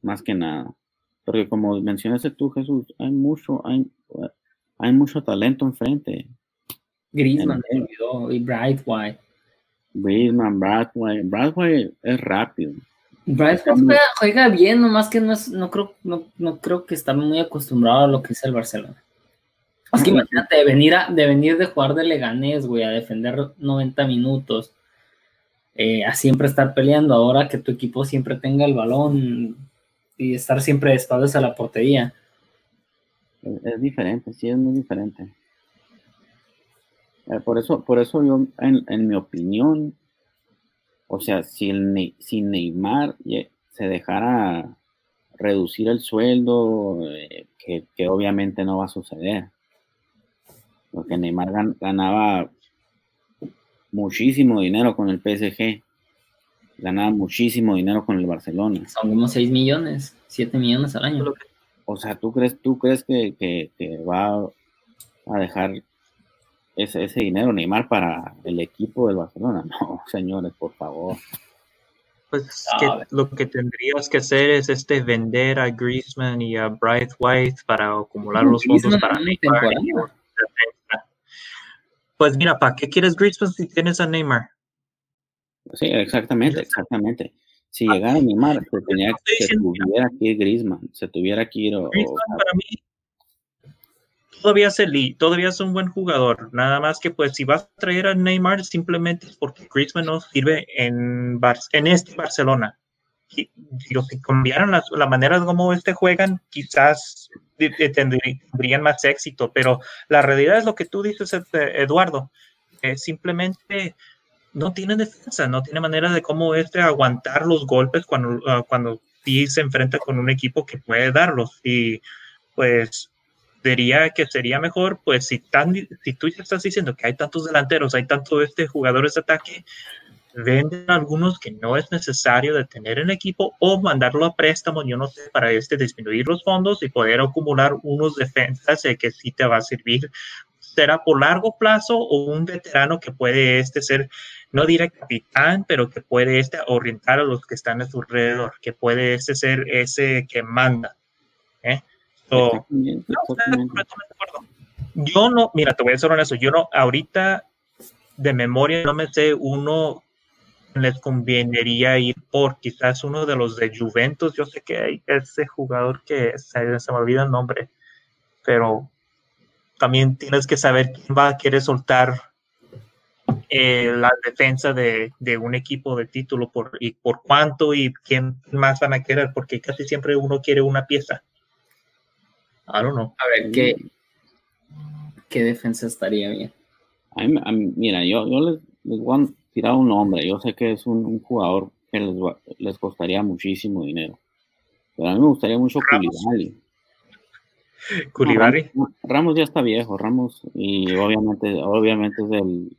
más que nada. Porque como mencionaste tú, Jesús, hay mucho, hay, hay mucho talento enfrente. Griezmann y Bright White. Griezmann, Bright White. Bright White es rápido. Bright White juega, bien, nomás que no, es, no, creo, no, no creo que está muy acostumbrado a lo que es el Barcelona. Es que imagínate, de venir, de jugar de Leganés, güey, a defender 90 minutos, eh, a siempre estar peleando, ahora que tu equipo siempre tenga el balón y estar siempre de a la portería. Es, diferente, sí, es muy diferente. Eh, por, eso, por eso yo, en, mi opinión, o sea, si, el, si Neymar se dejara reducir el sueldo, eh, que obviamente no va a suceder porque Neymar ganaba muchísimo dinero con el PSG, ganaba muchísimo dinero con el Barcelona. Son como 6 millones, 7 millones al año. O sea, ¿tú crees, tú crees que, va a dejar ese, ese, dinero Neymar para el equipo del Barcelona? No, señores, por favor. Pues lo que tendrías que hacer es este vender a Griezmann y a Bright White para acumular los fondos para Neymar. Pues mira, ¿para qué quieres Griezmann si tienes a Neymar? Sí, exactamente, exactamente. Si llegara a Neymar, se, tenía, se tuviera que ir Griezmann, se tuviera que ir. Griezmann para mí todavía es el, todavía es un buen jugador. Nada más que pues si vas a traer a Neymar simplemente es porque Griezmann no sirve en, en este Barcelona. Si, si cambiaran la, la manera de cómo este juegan, quizás tendrían más éxito, pero la realidad es lo que tú dices, este, Eduardo, simplemente no tiene defensa, no tiene manera de cómo este aguantar los golpes cuando, ah, cuando sí se enfrenta con un equipo que puede darlos. Y pues diría que sería mejor, pues si, tan, si tú ya estás diciendo que hay tantos delanteros, hay tantos este, jugadores de ataque, venden algunos que no es necesario de tener en equipo o mandarlo a préstamo, yo no sé, para este disminuir los fondos y poder acumular unos defensas de que sí te va a servir. Será por largo plazo o un veterano que puede este ser, no diré capitán, pero que puede este orientar a los que están a su alrededor, que puede este ser ese que manda. ¿eh? yo no, mira, te voy a decir eso yo no, ahorita de memoria no me sé uno les convendría ir por quizás uno de los de Juventus. Yo sé que hay ese jugador que se, me olvida el nombre, pero también tienes que saber quién va a querer soltar eh, la defensa de, un equipo de título por, y por cuánto y quién más van a querer, porque casi siempre uno quiere una pieza. I don't know. A ver, ¿qué, qué defensa estaría bien? mira, yo, yo les, les voy a tirar un nombre. Yo sé que es un, jugador que les, les, costaría muchísimo dinero. Pero a mí me gustaría mucho Culibali. Culibali. Ramos, ya está viejo, Ramos, y obviamente, obviamente es del.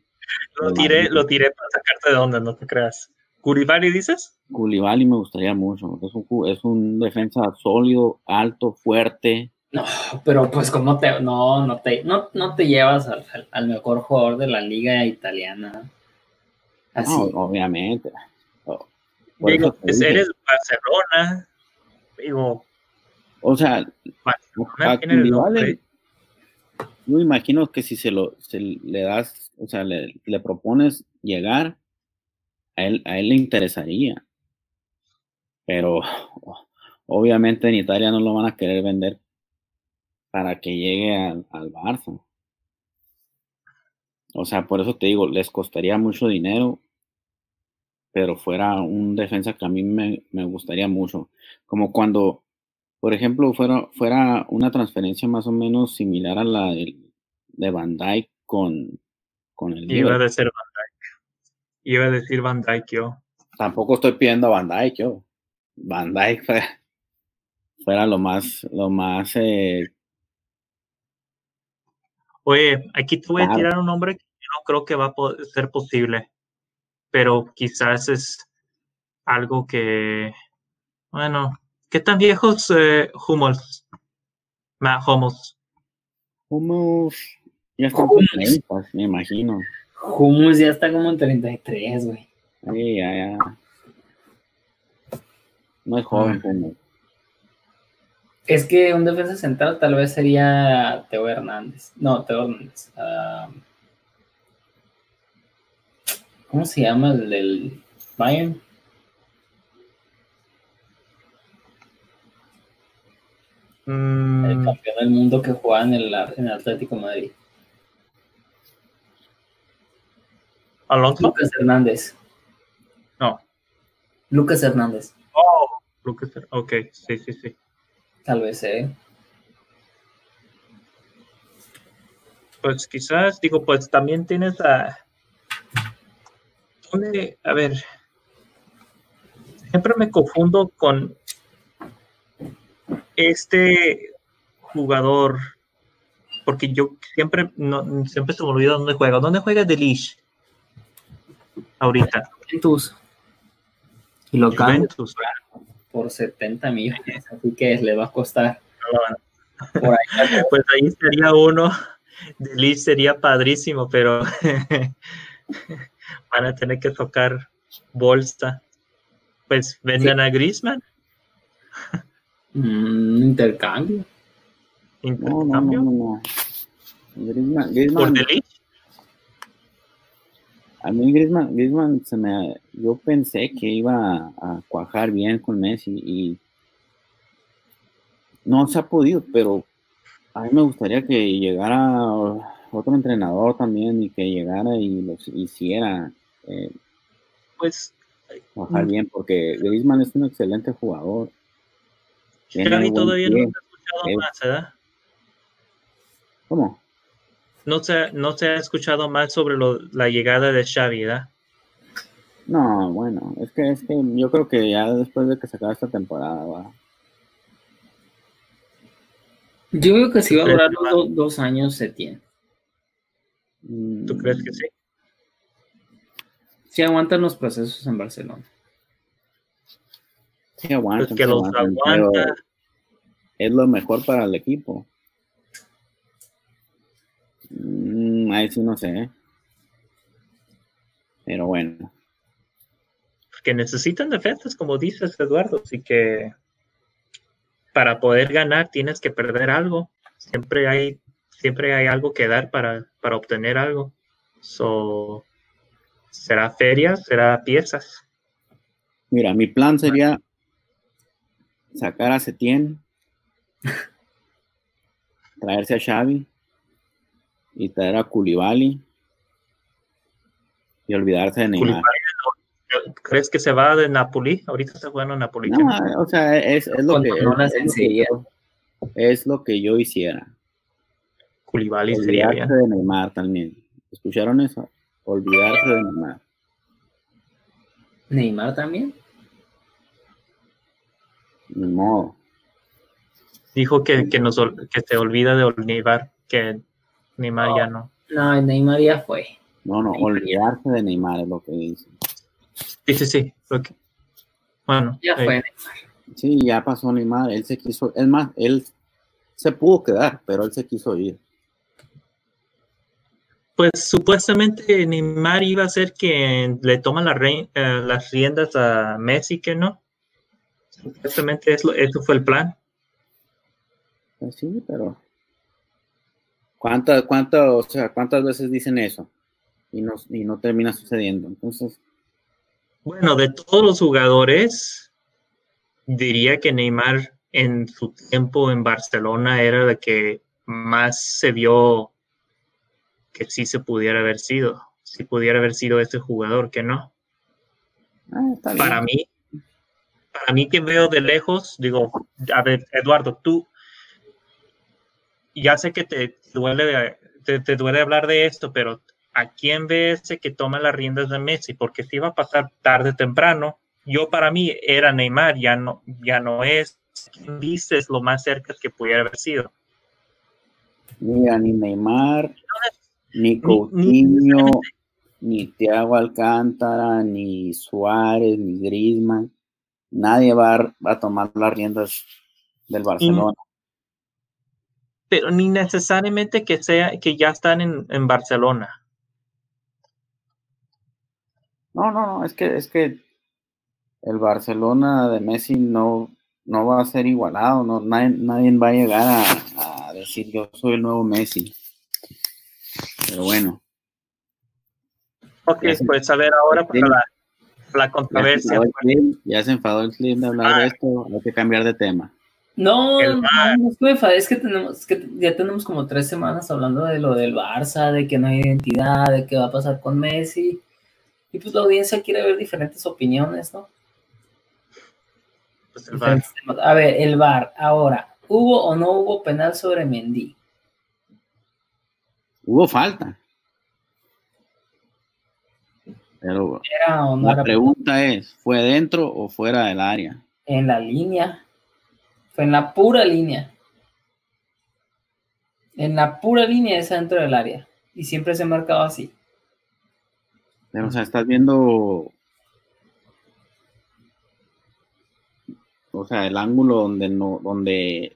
Lo tiré, lo tiré para sacarte de onda, no te creas. ¿Culibali dices? Culibali me gustaría mucho. Es un, es un defensa sólido, alto, fuerte. No, pero pues como te, no, no te, no, no te llevas al, al mejor jugador de la liga italiana obviamente. digo, pues eres Barcelona, digo. O sea, yo imagino que si se lo le das, o sea, le, propones llegar, a él, a él le interesaría. Pero obviamente en Italia no lo van a querer vender para que llegue al, al Barça. O sea, por eso te digo, les costaría mucho dinero, pero fuera un defensa que a mí me, gustaría mucho. Como cuando, por ejemplo, fuera, fuera una transferencia más o menos similar a la de, de Van Dyke con, con el Iba a decir Van Dyke. Iba a decir Van Dyke yo. Tampoco estoy pidiendo a Van Dyke yo. Van Dyke fuera, lo más, lo más eh, Oye, aquí te voy a tirar un nombre que yo no creo que va a ser posible, pero quizás es algo que, bueno, ¿qué tan viejos eh, Hummels? Matt Hummels. Hummels ya está como 30, me imagino. Hummels ya está como en 33, güey. Sí, ya, ya. No es joven, ah. Hummels. Es que un defensa central tal vez sería Teo Hernández. No, Teo Hernández. Ah, ¿Cómo se llama el del Bayern? Mm, El campeón del mundo que juega en el, en Atlético de Madrid. Alonso. Lucas Hernández. No. Lucas Hernández. Oh, Lucas. Ok, sí, sí, sí. Tal vez, ¿eh? Pues quizás, digo, pues también tienes a. ¿Dónde? A ver. Siempre me confundo con este jugador. Porque yo siempre, no, siempre se me olvida dónde juega. ¿Dónde juega Delish? Ahorita. Juventus. Y lo Juventus. Por 70 millones. Así que le va a costar. Por ahí. Pues ahí sería uno. Delish sería padrísimo, pero van a tener que tocar bolsa. Pues venden a Griezmann. Un intercambio. No, no, no, Intercambio. no. no. Griezmann, Por Griezmann, Delish. A mí Griezmann, Griezmann se me, yo pensé que iba a, cuajar bien con Messi y no se ha podido, pero a mí me gustaría que llegara otro entrenador también y que llegara y los hiciera eh, Pues cuajar Mm. bien, porque Griezmann es un excelente jugador. Tiene Xavi buen todavía no pie. se ha escuchado Eh. más, ¿verdad? ¿Cómo? No se, no se ha escuchado más sobre lo- la llegada de Xavi, ¿verdad? No, bueno, es que, es que yo creo que ya después de que se acabe esta temporada va. Yo creo que si va a ¿Tú crees durar dos, años se tiene. ¿Tú crees que sí? Si aguantan los procesos en Barcelona. Sí, aguantan, Pues que sí los aguantan, pero aguanta. es lo mejor para el equipo. Mm, ahí sí no sé. Pero bueno, que necesitan defensas, como dices, Eduardo, así que para poder ganar tienes que perder algo. Siempre hay, siempre hay algo que dar para, para obtener algo. So, será ferias, será piezas. mira, mi plan sería sacar a Setién, traerse a Xavi y traer a Koulibaly y olvidarse de Neymar. ¿Crees que se va de Napoli? Ahorita está jugando en Napoli. No, o sea, es, es lo que es, es lo que yo- es lo que yo hiciera. Koulibaly sería Olvidarse bien. de Neymar también. ¿Escucharon eso? Olvidarse de Neymar. Neymar también. Ni modo. Dijo que, que, nos, que se olvida de Neymar, que Neymar ya no. No, Neymar ya fue. No, no, olvidarse de Neymar es lo que dice. Sí, sí, sí. que- Bueno, Ya eh, fue Neymar. Sí, ya pasó Neymar. Él se quiso. Es más, él se pudo quedar, pero él se quiso ir. Pues supuestamente Neymar iba a ser quien le toma la eh, las riendas a Messi, que no. Supuestamente es lo- eso fue el plan. Pues sí, pero. ¿Cuántas, cuántas, o sea, cuántas veces dicen eso? Y no, y no termina sucediendo. Entonces, Bueno, de todos los jugadores, diría que Neymar en su tiempo en Barcelona era el que más se vio que sí se pudiera haber sido, si pudiera haber sido este jugador, que no. ah. Para mí, para mí que veo de lejos, digo, a ver, Eduardo, tú, ya sé que te duele, te, te duele hablar de esto, pero ¿a quién ves que toma las riendas de Messi? Porque si va a pasar tarde o temprano, yo para mí era Neymar, ya no, ya no es. ¿Quién dices lo más cerca que pudiera haber sido? Mira, ni Neymar, ni ni- Coutinho, ni Thiago Alcántara, ni Suárez, ni Griezmann, nadie va a, va a tomar las riendas del Barcelona. Pero ni necesariamente que sea que ya están en, en Barcelona. No, no, no, es que es que el Barcelona de Messi no no va a ser igualado, no, nadie, nadie va a llegar a, decir yo soy el nuevo Messi. Pero bueno. Ok, pues a ver ahora para la, la controversia. Ya se, enfadó el clip de hablar de ah. esto, hay que cambiar de tema. No, no, no es que me enfadé, es que tenemos, que ya tenemos como tres semanas hablando de lo del Barça, de que no hay identidad, de qué va a pasar con Messi. Y pues la audiencia quiere ver diferentes opiniones, ¿no? Pues a ver, el VAR. Ahora, ¿hubo o no hubo penal sobre Mendy? Hubo falta. Pero la pregunta es, ¿fue dentro o fuera del área? En la línea. Fue en la pura línea. En la pura línea es dentro del área. Y siempre se ha marcado así. Pero, o sea, estás viendo o sea, el ángulo donde no, donde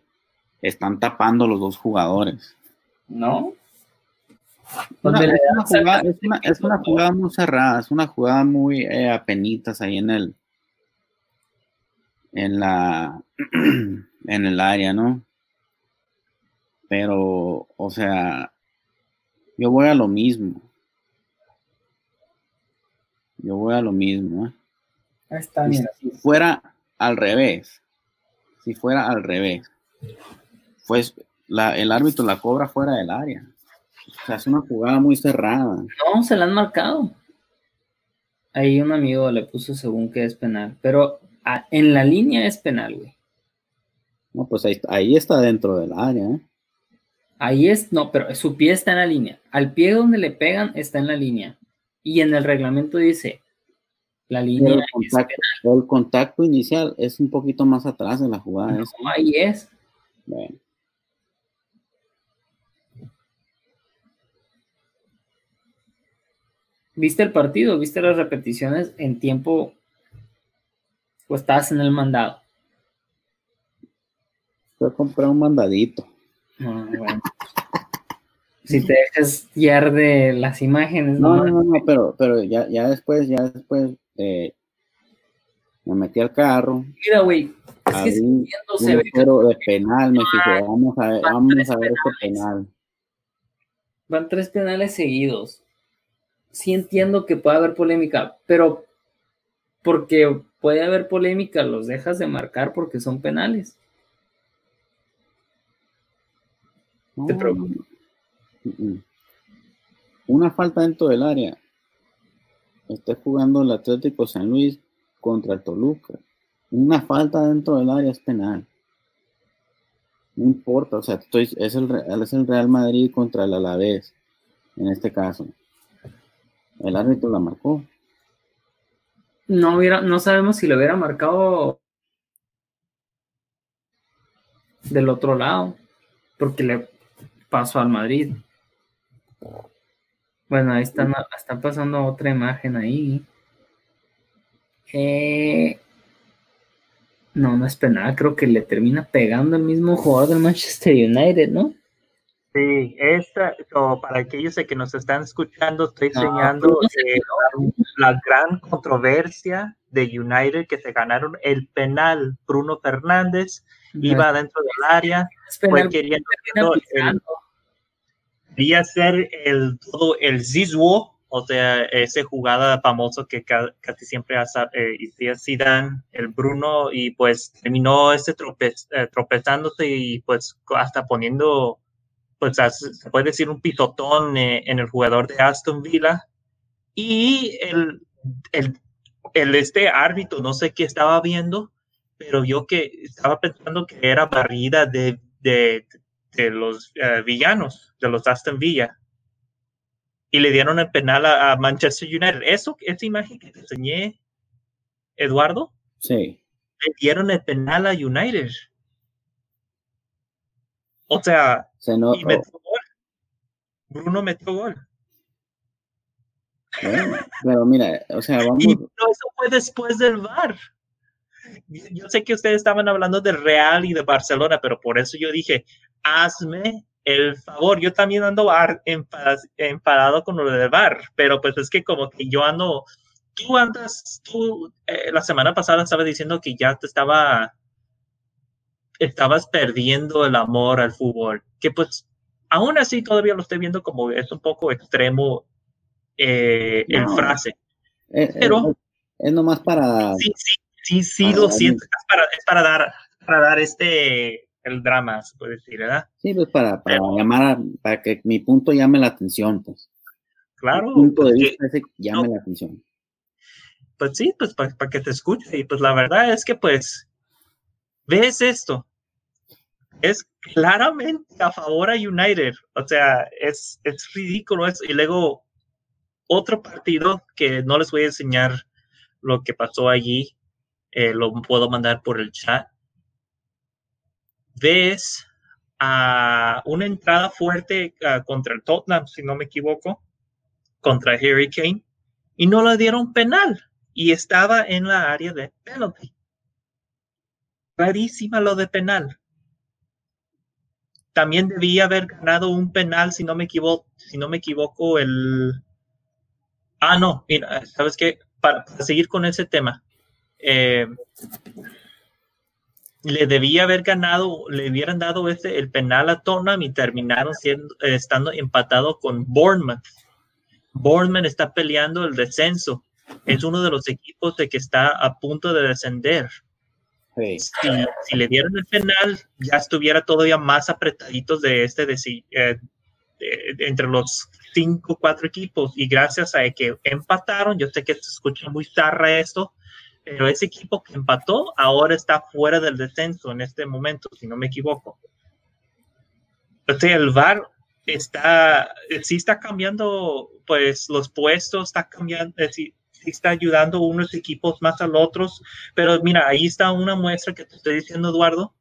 están tapando los dos jugadores. ¿No? es, una jugada, muy cerrada, es una jugada muy eh, apenitas ahí en el en la en el área, ¿no? Pero, o sea, yo voy a lo mismo. Yo voy a lo mismo. ¿eh? Está bien. Si fuera al revés, si fuera al revés, pues la, el árbitro la cobra fuera del área. O sea, es una jugada muy cerrada. No, se la han marcado. Ahí un amigo le puso según que es penal, pero en la línea es penal, güey. No, pues ahí, ahí está dentro del área, ¿eh? Ahí es, no, pero su pie está en la línea. Al pie donde le pegan está en la línea. Y en el reglamento dice, la línea. El contacto, el contacto, inicial es un poquito más atrás de la jugada. ahí es. ¿Viste el partido? ¿Viste las repeticiones en tiempo? ¿O estás en el mandado? Fue a comprar un mandadito. Ah, si te dejas guiar de las imágenes. No, no, no, pero, pero ya, ya después, ya después eh, me metí al carro. Mira, güey, es que se ve de penal, me fijé, vamos a ver, vamos a ver este penal. Van tres penales seguidos. Sí entiendo que puede haber polémica, pero porque puede haber polémica, los dejas de marcar porque son penales. Te pregunto. Una falta dentro del área esté jugando el Atlético San Luis contra el Toluca. Una falta dentro del área es penal. No importa, o sea, estoy, es, el, es el Real Madrid contra el Alavés, en este caso. El árbitro la marcó. No, hubiera, no sabemos si lo hubiera marcado del otro lado, porque le pasó al Madrid. Bueno, ahí están, están pasando otra imagen ahí. Eh, no, no es penal, creo que le termina pegando el mismo jugador del Manchester United, ¿no? Sí, esta, para aquellos que nos están escuchando, estoy enseñando eh, la, gran controversia de United que se ganaron el penal. Bruno Fernández iba dentro del área, fue queriendo Quería ser el todo el Zizwo, o sea, ese jugada famoso que casi siempre hace eh, Zidane, el Bruno, y pues terminó ese eh, tropezándose y pues hasta poniendo, pues se puede decir un pisotón eh, en el jugador de Aston Villa. Y el, el, el, este árbitro, no sé qué estaba viendo, pero vio que estaba pensando que era barrida de, de, de los eh, villanos, de los Aston Villa. Y le dieron el penal a, Manchester United. Eso, esa imagen que te enseñé, Eduardo. Sí. Le dieron el penal a United. O sea, y metió gol. Bruno metió gol. pero mira, o sea, vamos. Y eso fue después del VAR yo sé que ustedes estaban hablando del Real y de Barcelona, pero por eso yo dije, hazme el favor. Yo también ando enfadado con lo del bar, pero pues es que como que yo ando, tú andas, tú eh, la semana pasada estabas diciendo que ya te estaba estabas perdiendo el amor al fútbol, que pues aún así todavía lo estoy viendo como es un poco extremo eh, el frase. Eh, eh, Pero es, nomás para... Sí, sí, sí, sí lo siento, es para, es para, dar, para dar este, el drama, se puede decir, ¿verdad? Sí, pues para, para llamar, para que mi punto llame la atención, pues. Claro. Mi punto de vista ese llame la atención. Pues sí, pues para, para que te escuche. Y pues la verdad es que pues, ves esto, es claramente a favor a United. O sea, es, es ridículo eso. Y luego otro partido que no les voy a enseñar lo que pasó allí, eh, lo puedo mandar por el chat. Ves a una entrada fuerte ah, contra el Tottenham, si no me equivoco, contra Harry Kane, y no le dieron penal, y estaba en la área de penalty. Clarísima lo de penal también debía haber ganado un penal, si no me equivoco, si no me equivoco, el... Ah, no, mira, ¿sabes qué? Para, seguir con ese tema, eh, le debía haber ganado, le hubieran dado ese, el penal a Tottenham y terminaron siendo, estando empatado con Bournemouth. Bournemouth está peleando el descenso. Es uno de los equipos de que está a punto de descender. Si, le dieran el penal, ya estuviera todavía más apretaditos de este de, eh, entre los cinco, cuatro equipos. Y gracias a que empataron, yo sé que se escucha muy zarra esto, pero ese equipo que empató ahora está fuera del descenso en este momento, si no me equivoco. Sea, el VAR está, sí está cambiando, pues los puestos, está cambiando, está ayudando unos equipos más a los otros, pero mira, ahí está una muestra que te estoy diciendo, Eduardo.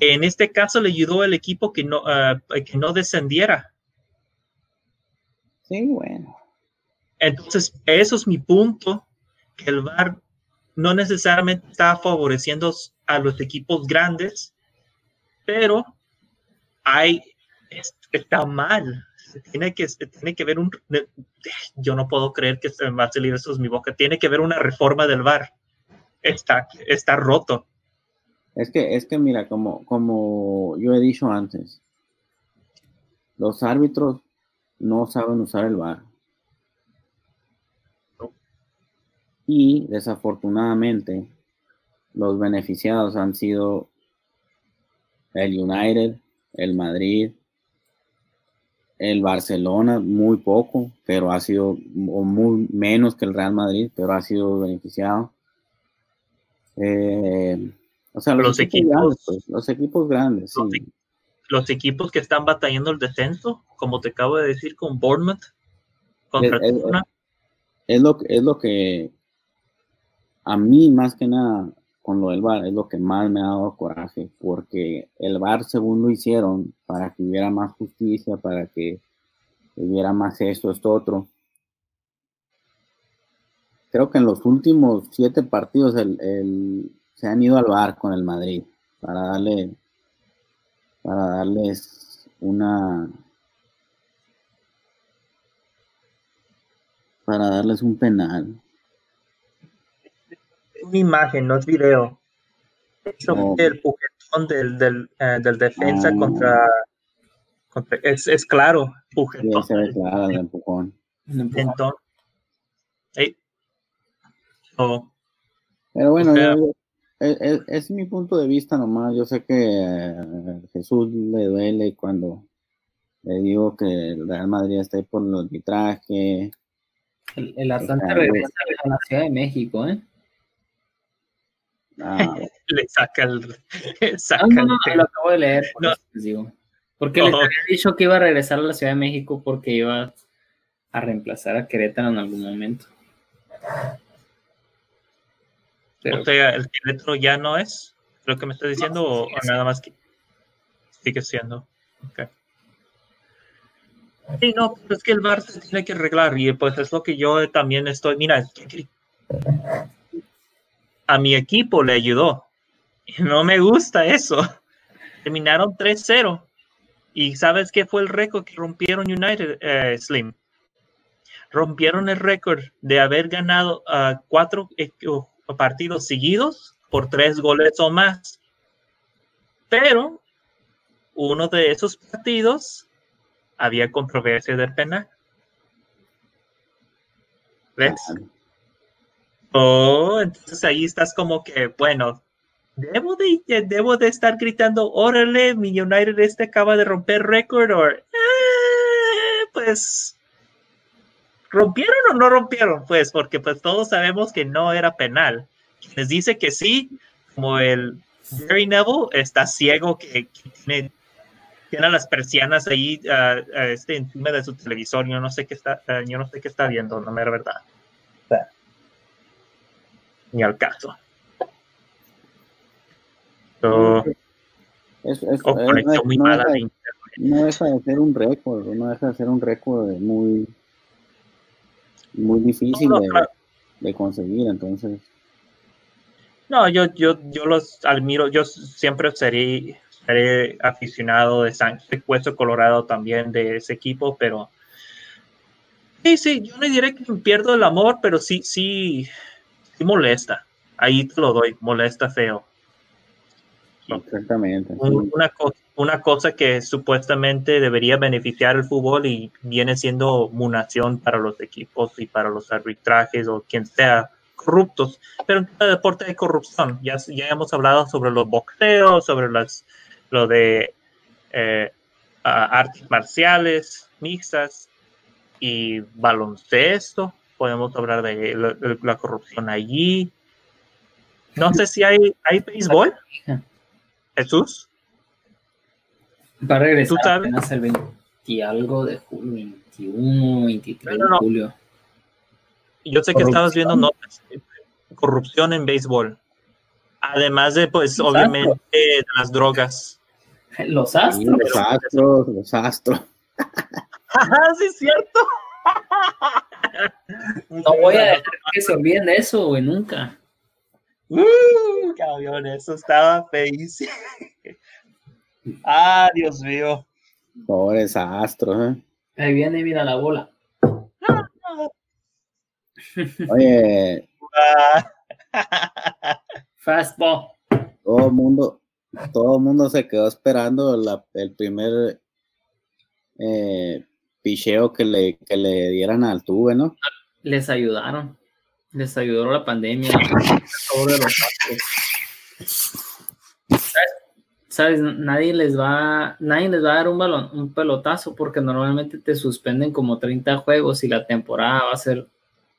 En este caso le ayudó el equipo que no, ah, que no descendiera. Sí, bueno. Entonces, eso es mi punto, que el VAR no necesariamente está favoreciendo a los equipos grandes, pero hay, está mal tiene que, tiene que ver un, yo no puedo creer que se va a salir eso es mi boca, tiene que ver una reforma del VAR. Está, está roto. Es que, es que mira, como, como yo he dicho antes, los árbitros no saben usar el VAR. Y desafortunadamente, los beneficiados han sido el United, el Madrid, el Barcelona muy poco, pero ha sido muy menos que el Real Madrid, pero ha sido beneficiado. Eh, o sea, los, equipos, grandes, pues, los equipos grandes, los, sí. los, equipos que están batallando el descenso, como te acabo de decir con Bournemouth contra es, es, lo, es lo que a mí más que nada con lo del VAR es lo que más me ha dado coraje, porque el VAR según lo hicieron para que hubiera más justicia, para que hubiera más esto, esto, otro. Creo que en los últimos siete partidos el, se han ido al VAR con el Madrid para darle para darles una para darles un penal una imagen, no es video. El pujetón del, del, eh, del defensa ah. contra, contra, es, es claro, pujetón. Sí, se claro el empujón. Entonces, hey. oh. Pero bueno, yo, es, es, es, mi punto de vista nomás. Yo sé que a Jesús le duele cuando le digo que el Real Madrid está ahí por el arbitraje. El, el Atlanta regresa a la Ciudad de México, ¿eh? Ah. Le saca el. Saca no, no, lo acabo de leer, por no. digo. Porque oh. les había dicho que iba a regresar a la Ciudad de México porque iba a reemplazar a Querétaro en algún momento. Pero, o sea, el Querétaro ya no es lo que me estás diciendo no, o, o nada más que sigue siendo. Okay. Sí, no, pues es que el bar se tiene que arreglar y pues es lo que yo también estoy. Mira, a mi equipo le ayudó. No me gusta eso. Terminaron 3-0. ¿Y sabes qué fue el récord que rompieron United, eh, Slim? Rompieron el récord de haber ganado uh, cuatro partidos seguidos por tres goles o más. Pero uno de esos partidos había controversia del penal. ¿Ves? Oh, entonces ahí estás como que, bueno, debo de, debo de estar gritando, órale, mi United este acaba de romper récord, o eh, pues, ¿rompieron o no rompieron? Pues, porque pues todos sabemos que no era penal. Les dice que sí, como el Gary Neville está ciego que, tiene, tiene, las persianas ahí este, encima de su televisor, yo no sé qué está, yo no sé qué está viendo, no me verdad. Ni al caso. no, deja, de ser un récord, no deja de ser un récord muy, muy difícil de, conseguir, entonces. No, yo, yo, yo los admiro, yo siempre seré, seré aficionado de Sánchez, puesto colorado también de ese equipo, pero sí, sí, yo no diré que pierdo el amor, pero sí, sí, sí molesta. Ahí te lo doy, molesta feo. Exactamente. Una, una cosa que supuestamente debería beneficiar el fútbol y viene siendo munición para los equipos y para los arbitrajes o quien sea corruptos. Pero en cada deporte hay corrupción. Ya, ya hemos hablado sobre los boxeos, sobre las, lo de eh, artes marciales mixtas y baloncesto. Podemos hablar de la, corrupción allí. No sé si hay, hay béisbol. Jesús. Va a regresar ¿Tú apenas el 20 y algo de julio, 21, 23 de julio. Yo sé que estabas viendo notas de corrupción en béisbol. Además de, pues, obviamente, de las drogas. Los astros. los astros, los astros. sí, es cierto. no voy a dejar que se olviden de eso, güey, nunca. Uh, cabrón, eso estaba feísimo. ah, Dios mío. Pobres astros, ¿eh? Ahí viene, mira la bola. Oye. Fastball. Todo el mundo, todo el mundo se quedó esperando el primer eh, picheo que le, que le dieran al tuve, ¿no? Les ayudaron. Les ayudó la pandemia. ¿Sabes? Nadie les va, nadie les va a dar un balón, un pelotazo, porque normalmente te suspenden como 30 juegos y la temporada va a ser,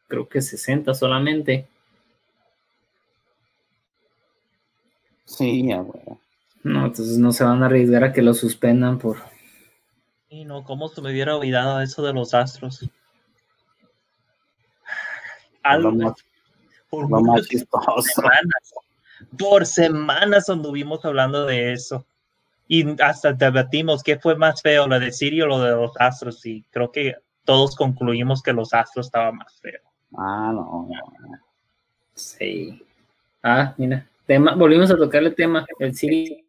creo que 60 solamente. Sí, ya, bueno. No, entonces no se van a arriesgar a que lo suspendan por. Y no, ¿cómo se me hubiera olvidado eso de los astros? algo por, semanas, por semanas anduvimos hablando de eso. Y hasta debatimos qué fue más feo, lo de Siri o lo de los Astros. Y creo que todos concluimos que los Astros estaban más feo. Ah, no. Sí. Ah, mira. Tema, volvimos a tocar el tema. El Siri.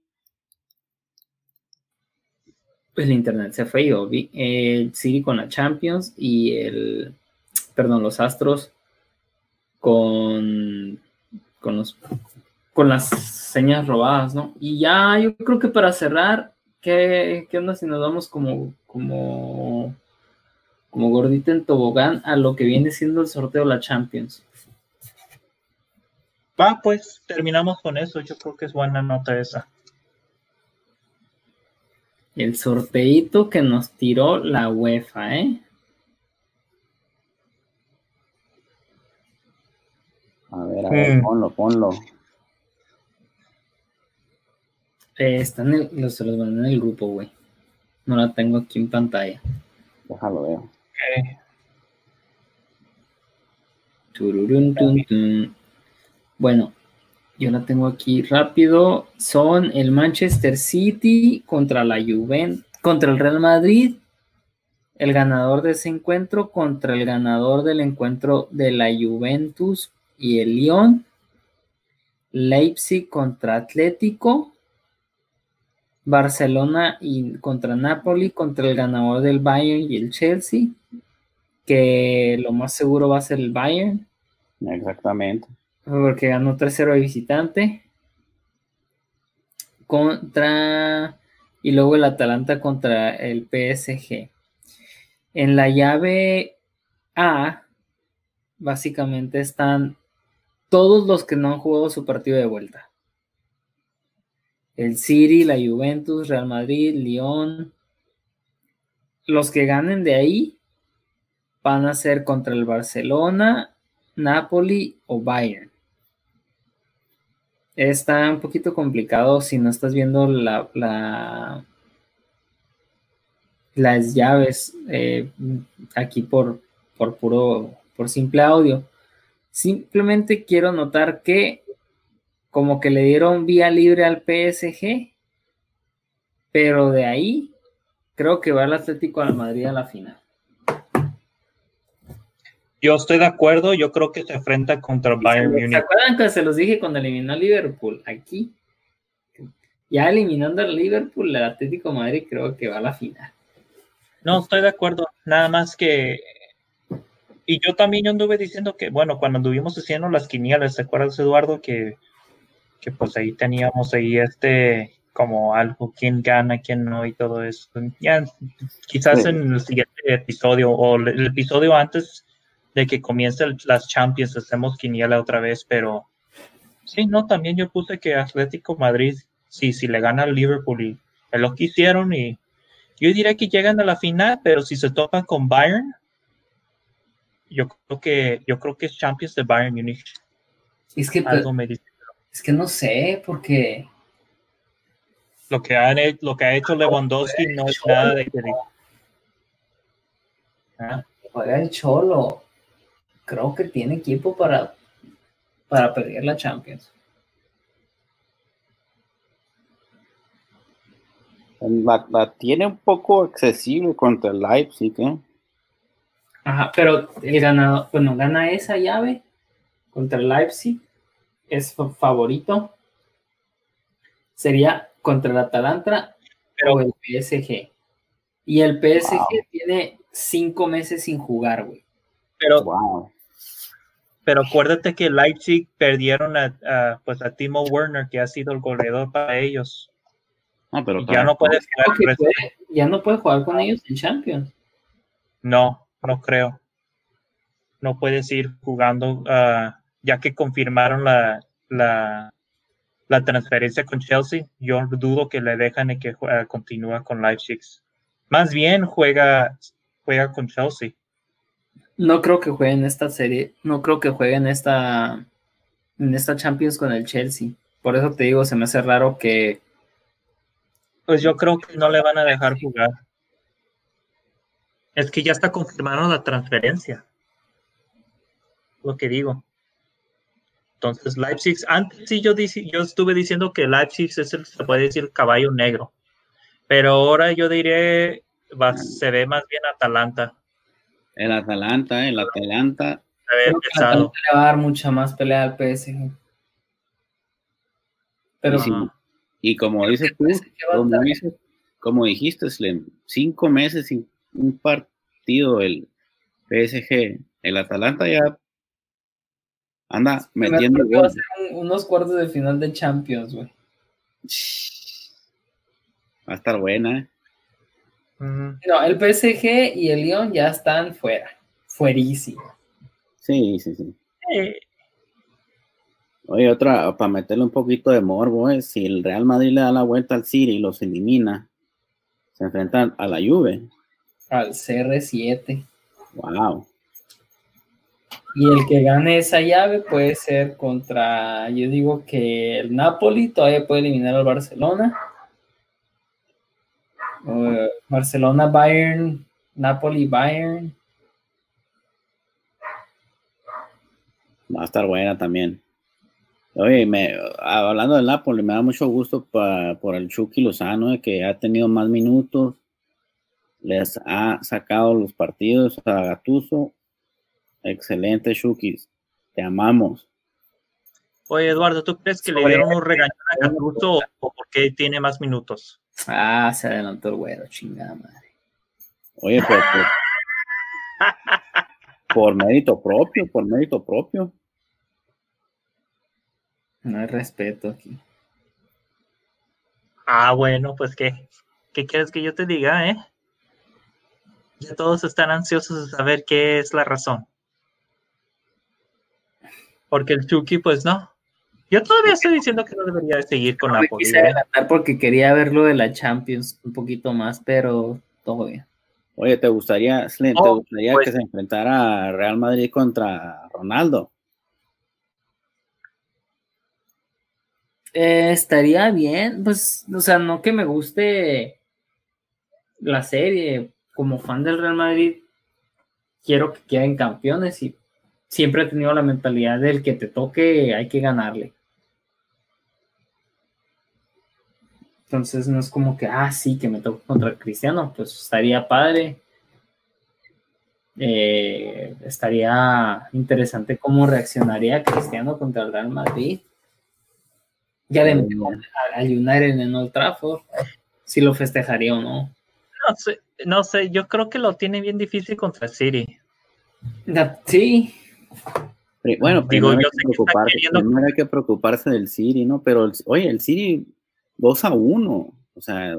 El internet se fue vi el Siri con la Champions y el. Perdón, los Astros con, con, los, con las señas robadas, ¿no? Y ya yo creo que para cerrar, ¿qué, qué onda si nos vamos como, como, como gordita en tobogán a lo que viene siendo el sorteo de la Champions? Va, pues terminamos con eso. Yo creo que es buena nota esa. El sorteito que nos tiró la UEFA, ¿eh? A ver, a ver, mm. ponlo, ponlo. Eh, están en los, se los mandé en el grupo, güey. No la tengo aquí en pantalla. Déjalo veo. Bueno, yo la tengo aquí rápido. Son el Manchester City contra la Juventus, contra el Real Madrid. El ganador de ese encuentro contra el ganador del encuentro de la Juventus y el Lyon, Leipzig contra Atlético, Barcelona y contra Napoli, contra el ganador del Bayern y el Chelsea, que lo más seguro va a ser el Bayern. Exactamente. Porque ganó 3-0 de visitante. contra y luego el Atalanta contra el PSG. En la llave A, básicamente están todos los que no han jugado su partido de vuelta. El City, la Juventus, Real Madrid, Lyon. Los que ganen de ahí van a ser contra el Barcelona, Napoli o Bayern. Está un poquito complicado si no estás viendo la, las llaves eh, aquí por, por puro, por simple audio. Simplemente quiero notar que como que le dieron vía libre al PSG, pero de ahí creo que va el Atlético al Madrid a la final. Yo estoy de acuerdo, yo creo que se enfrenta contra Bayern Munich. ¿Se acuerdan que se los dije cuando eliminó a Liverpool? Aquí, ya eliminando al Liverpool, el Atlético de Madrid creo que va a la final. No, estoy de acuerdo, nada más que... Y yo también yo anduve diciendo que, bueno, cuando anduvimos haciendo las quinielas, ¿te acuerdas, Eduardo? Que, que pues ahí teníamos ahí este, como algo, quién gana, quién no y todo eso. Ya, quizás en el siguiente episodio o el episodio antes de que comience las Champions, hacemos quiniela otra vez, pero sí, no, también yo puse que Atlético Madrid, sí, si le gana al Liverpool y lo quisieron y yo diría que llegan a la final, pero si se topan con Bayern, yo creo que yo creo que es Champions de Bayern Munich. Es que Algo me dice. es que no sé, porque lo que han lo que ha hecho Lewandowski no es nada de que ¿Ah? Juega el Cholo creo que tiene equipo para, para perder la Champions. La, tiene un poco accesible contra el Leipzig, ¿eh? Ajá, pero el ganador, bueno, gana esa llave contra el Leipzig, es favorito. Sería contra el Atalanta o el PSG. Y el PSG tiene cinco meses sin jugar, güey. Pero, pero acuérdate que Leipzig perdieron a, pues a Timo Werner, que ha sido el goleador para ellos. pero ya no puede jugar. ya no puede jugar con ellos en Champions. No, no creo. No puedes ir jugando, ah, ya que confirmaron la, la, la, transferencia con Chelsea. Yo dudo que le dejan que uh, continúe con Leipzig. Más bien juega, juega con Chelsea. No creo que juegue en esta serie, no creo que juegue en esta, en esta Champions con el Chelsea. Por eso te digo, se me hace raro que... Pues yo creo que no le van a dejar jugar. Es que ya está confirmando la transferencia. Lo que digo. Entonces, Leipzig, antes sí yo, yo estuve diciendo que Leipzig es el, se puede decir, caballo negro. Pero ahora yo diré, se ve más bien Atalanta. El Atalanta, el Atalanta. le va a dar mucha más pelea al PSG. Pero sí. Y como dices tú, como, dijiste, Slim, cinco meses sin un partido el PSG, el Atalanta ya anda metiendo unos cuartos de final de Champions, güey. Va a estar buena, ¿eh? No, el PSG y el Lyon ya están fuera, fuerísimo. Sí, sí, sí. Oye, otra, para meterle un poquito de morbo, es si el Real Madrid le da la vuelta al City y los elimina, se enfrentan a la Juve. Al CR7. Wow. Y el que gane esa llave puede ser contra, yo digo que el Napoli todavía puede eliminar al Barcelona Barcelona, Bayern, Napoli, Bayern. Va a estar buena también. Oye, me, hablando del Napoli, me da mucho gusto por el Chucky Lozano, que ha tenido más minutos, les ha sacado los partidos a Gatuso. Excelente, Chucky. Te amamos. Oye, Eduardo, ¿tú crees que le dieron un regaño a Gatuso o porque tiene más minutos? Ah, se adelantó el güero, chingada madre. Oye, pero por, mérito propio, por mérito propio. No hay respeto aquí. Ah, bueno, pues qué, ¿qué quieres que yo te diga, eh? Ya todos están ansiosos de saber qué es la razón. Porque el Chucky, pues no. Yo todavía estoy diciendo que no debería seguir con no la quise adelantar porque quería ver lo de la Champions un poquito más, pero todo bien. Oye, ¿te gustaría, Slim, ¿te Oh, gustaría pues- que se enfrentara Real Madrid contra Ronaldo? Eh, estaría bien, pues, o sea, no que me guste la serie, como fan del Real Madrid, quiero que queden campeones y siempre he tenido la mentalidad del que te toque, hay que ganarle. Entonces no es como que, ah, sí, que me toque contra Cristiano, pues estaría padre. Eh, estaría interesante cómo reaccionaría Cristiano contra el Real Madrid. Ya de al United en Old Trafford, si lo festejaría o no. No sé, no sé, yo creo que lo tiene bien difícil contra el City. Sí, Bueno, Digo, primero, hay que preocuparse, queriendo- primero hay que preocuparse del City, ¿no? Pero, el- oye, el City 2 a 1, o sea,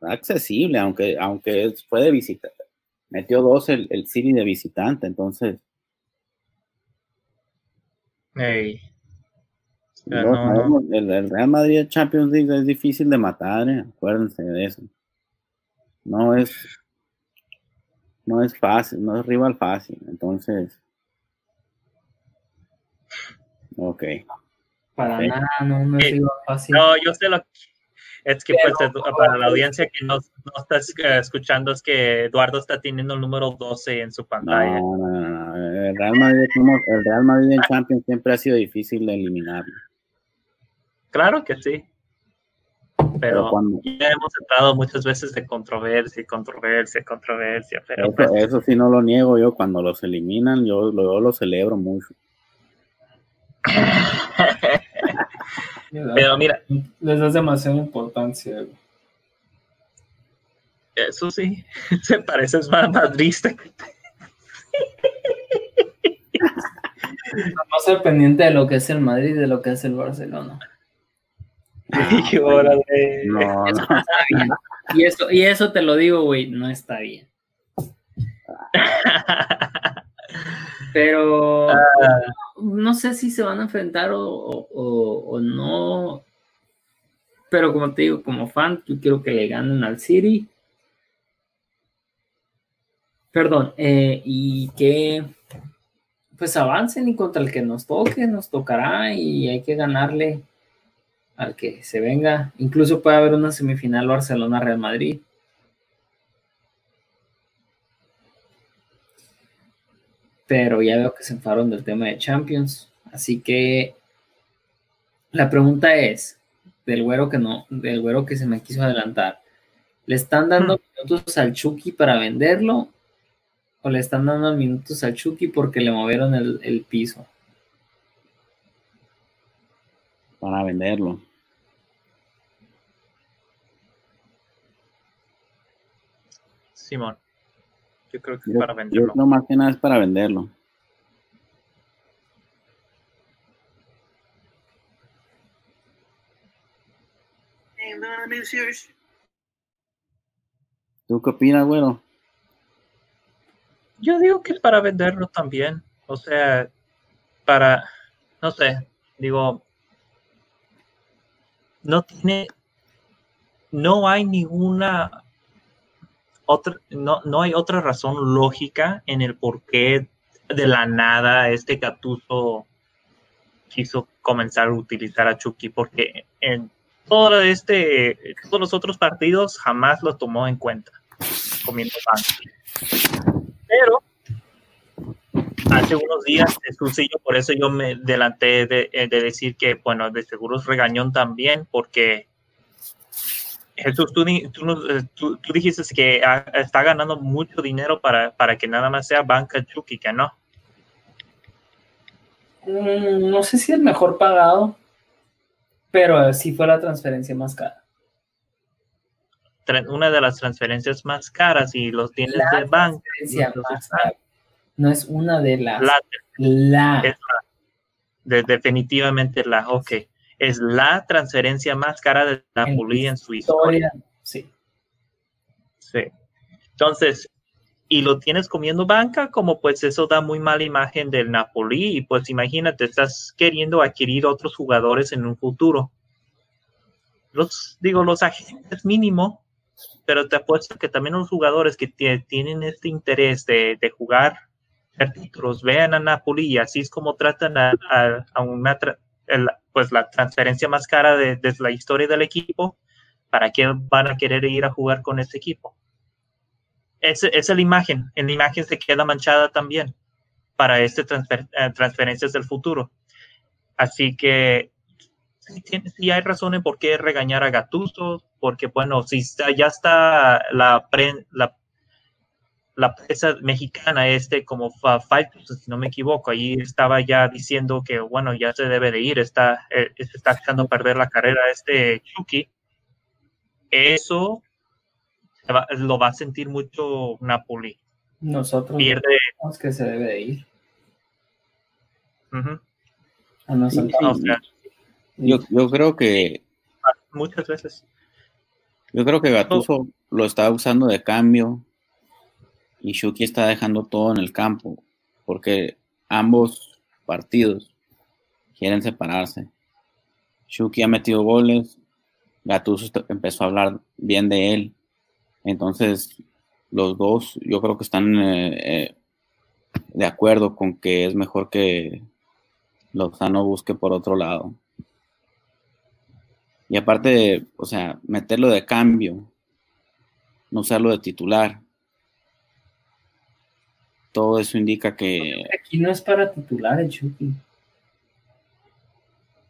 accesible, aunque, aunque fue de visita. Metió dos el, el City de visitante, entonces, Ey. no, no, no. sabemos, el, el Real Madrid Champions League es difícil de matar, ¿eh? acuérdense de eso. No es, no es fácil, no es rival fácil, entonces, ok. para Ok. nada, no, no es Eh, fácil. No, yo sé lo que... Es que Pero- pues, para la audiencia que no, no está eh, escuchando es que Eduardo está teniendo el número 12 en su pantalla. no, no, no. El Real Madrid, como- el Real Madrid en Champions siempre ha sido difícil de eliminarlo. Claro que sí. Pero Pero cuando, ya hemos entrado muchas veces de controversia, controversia, controversia, pero pues, eso, eso sí no lo niego yo, cuando los eliminan, yo lo celebro mucho. Pero mira, Les das demasiada importancia. güey. eso sí, se parece más madrista. No ser pendiente de lo que es el Madrid y de lo que es el Barcelona. Y órale. No, Eso no. está bien. Y eso, y eso te lo digo, güey, no está bien. Pero no sé si se van a enfrentar o, o- no. Pero como te digo, como fan, yo quiero que le ganen al City. Perdón, eh, y que pues avancen y contra el que nos toque, nos tocará y hay que ganarle al que se venga. Incluso puede haber una semifinal Barcelona-Real Madrid. Pero ya veo que se enfadaron del tema de Champions. Así que la pregunta es, del güero que no, del güero que se me quiso adelantar, ¿le están dando minutos al Chucky para venderlo? ¿O le están dando minutos al Chucky porque le movieron el, el piso? Para venderlo. Simón, yo creo que Yo, para venderlo. creo más que nada es para venderlo. ¿Tú qué opinas, güero? Yo digo que es para venderlo también. O sea, para, no sé, digo, no tiene, no hay ninguna otra, no, no hay otra razón lógica en el por qué de la nada este Gattuso quiso comenzar a utilizar a Chucky, porque en todo este, todos los otros partidos jamás lo tomó en cuenta, comiendo pan. Pero hace unos días yo, por eso yo me delanté de, eh, de decir que, bueno, de seguro es regañón también, porque Jesús, tú, eh, tú- tú dijiste que ah, está ganando mucho dinero para, para que nada más sea banca que no. Mm, No sé si el mejor pagado, pero sí fue la transferencia más cara. Una de las transferencias más caras y los tienes La de banca. Transferencia entonces, más cara. No es una de las. La, La. es de- definitivamente la, ok. Es la transferencia más cara de Napoli en, su historia. Sí. Sí. Entonces, y lo tienes comiendo banca, como pues eso da muy mala imagen del Napoli y pues imagínate, estás queriendo adquirir otros jugadores en un futuro. Los, digo, los agentes mínimo, pero te apuesto que también los jugadores que tienen este interés de, de jugar títulos vean a Napoli y así es como tratan a, a, una pues la transferencia más cara de, la historia del equipo, ¿para qué van a querer ir a jugar con este equipo? Esa es la imagen, en la imagen se queda manchada también para este transfer, eh, transferencias del futuro. Así que sí, hay razones por qué regañar a Gatuso, porque bueno, si ya está la, la la prensa mexicana, este como Fight, si no me equivoco, ahí estaba ya diciendo que, bueno, ya se debe de ir, está, eh, está echando perder la carrera este Chucky. Eso lo va a sentir mucho Napoli. Nosotros pierde que se debe de ir. yo, yo creo que muchas veces. Yo creo que Gatuso lo está usando de cambio y Shuki está dejando todo en el campo porque ambos partidos quieren separarse. Shuki ha metido goles, Gattuso empezó a hablar bien de él, entonces los dos yo creo que están eh, eh, de acuerdo con que es mejor que Lozano busque por otro lado. Y aparte, o sea, meterlo de cambio, no usarlo de titular, todo eso indica que. Aquí no es para titular el Chucky.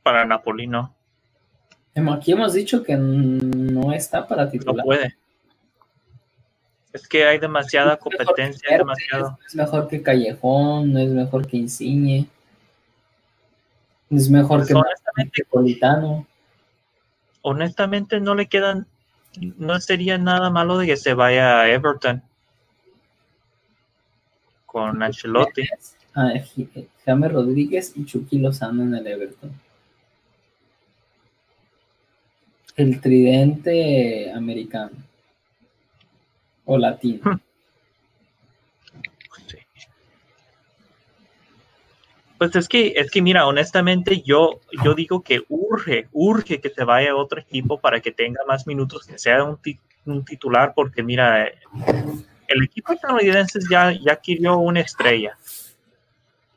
Para Napoli no. Aquí hemos dicho que no está para titular. No puede. Es que hay demasiada competencia, es demasiado. Es mejor que Callejón, no es mejor que Insigne. Es mejor pues que honestamente, Politano. Honestamente, no le quedan. No sería nada malo de que se vaya a Everton con Ancelotti. Ah, James Rodríguez y Chucky Lozano en el Everton. El tridente americano. O latino. Hmm. Pues es que, es que mira, honestamente, yo, yo digo que urge, urge que se vaya a otro equipo para que tenga más minutos, que sea un, un titular, porque mira, el equipo estadounidense ya, ya adquirió una estrella.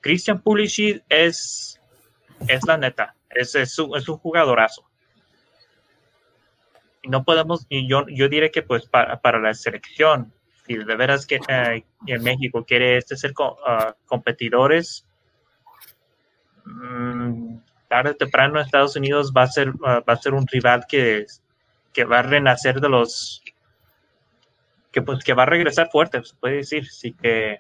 Christian Pulisic es, es la neta, es, es, un, jugadorazo. No podemos, yo, yo diré que pues para, para la selección, si de veras que eh, México quiere este ser uh, competidores, mm, tarde o temprano Estados Unidos va a ser, uh, va a ser un rival que, que va a renacer de los que pues que va a regresar fuerte, se puede decir, sí que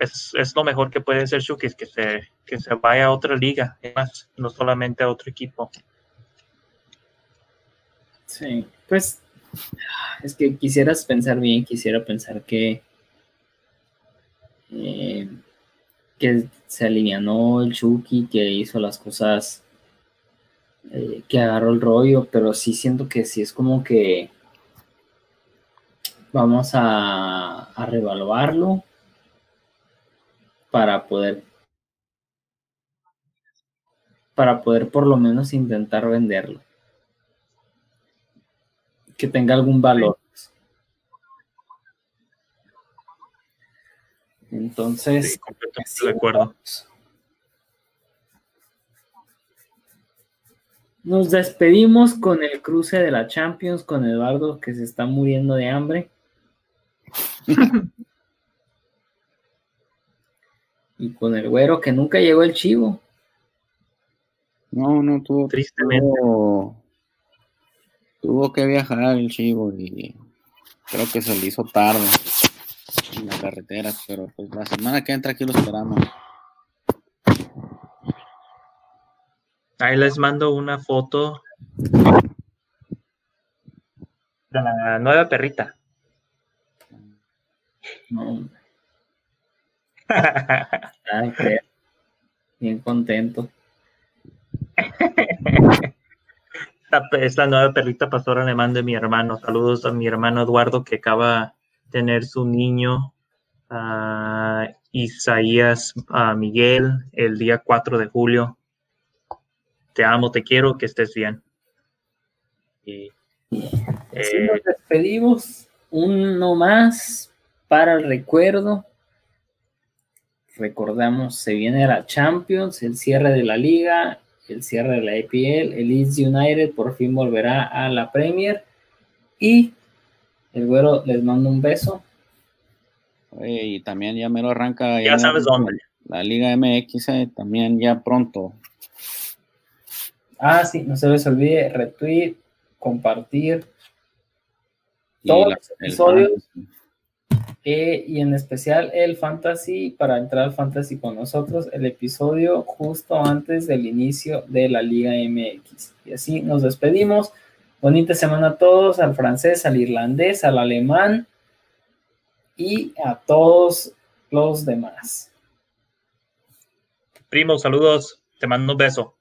es, lo mejor que puede ser Shuki, que se, que se vaya a otra liga, no solamente a otro equipo. Sí, pues es que quisieras pensar bien, quisiera pensar que eh, que se alineó el Chucky, que hizo las cosas, eh, que agarró el rollo, pero sí siento que sí es como que Vamos a, a revaluarlo para poder para poder por lo menos intentar venderlo. Que tenga algún valor. Entonces, de acuerdo. Nos despedimos con el cruce de la Champions, con Eduardo que se está muriendo de hambre. y con el güero que nunca llegó el chivo. No, no tuvo. Tristemente. Tuvo, que viajar el chivo y creo que se le hizo tarde en la carretera, pero pues la semana que entra aquí lo esperamos. Ahí les mando una foto de la nueva perrita. No. Bien contento. es la nueva perrita pastor alemán de mi hermano. Saludos a mi hermano Eduardo que acaba de tener su niño Isaías Miguel el día 4 de julio. Te amo, te quiero, que estés bien. Y, eh, nos despedimos. Uno más para el recuerdo. Recordamos, se viene la Champions, el cierre de la liga, el cierre de la EPL, el Leeds United por fin volverá a la Premier y el güero les mando un beso. y también ya me lo arranca. Ya, sabes dónde. La Liga MX eh, también ya pronto. Ah, sí, no se les olvide retweet, compartir todos los episodios. Eh, y en especial el fantasy, para entrar al fantasy con nosotros, el episodio justo antes del inicio de la Liga MX. Y así nos despedimos. Bonita semana a todos, al francés, al irlandés, al alemán y a todos los demás. Primo, saludos. Te mando un beso.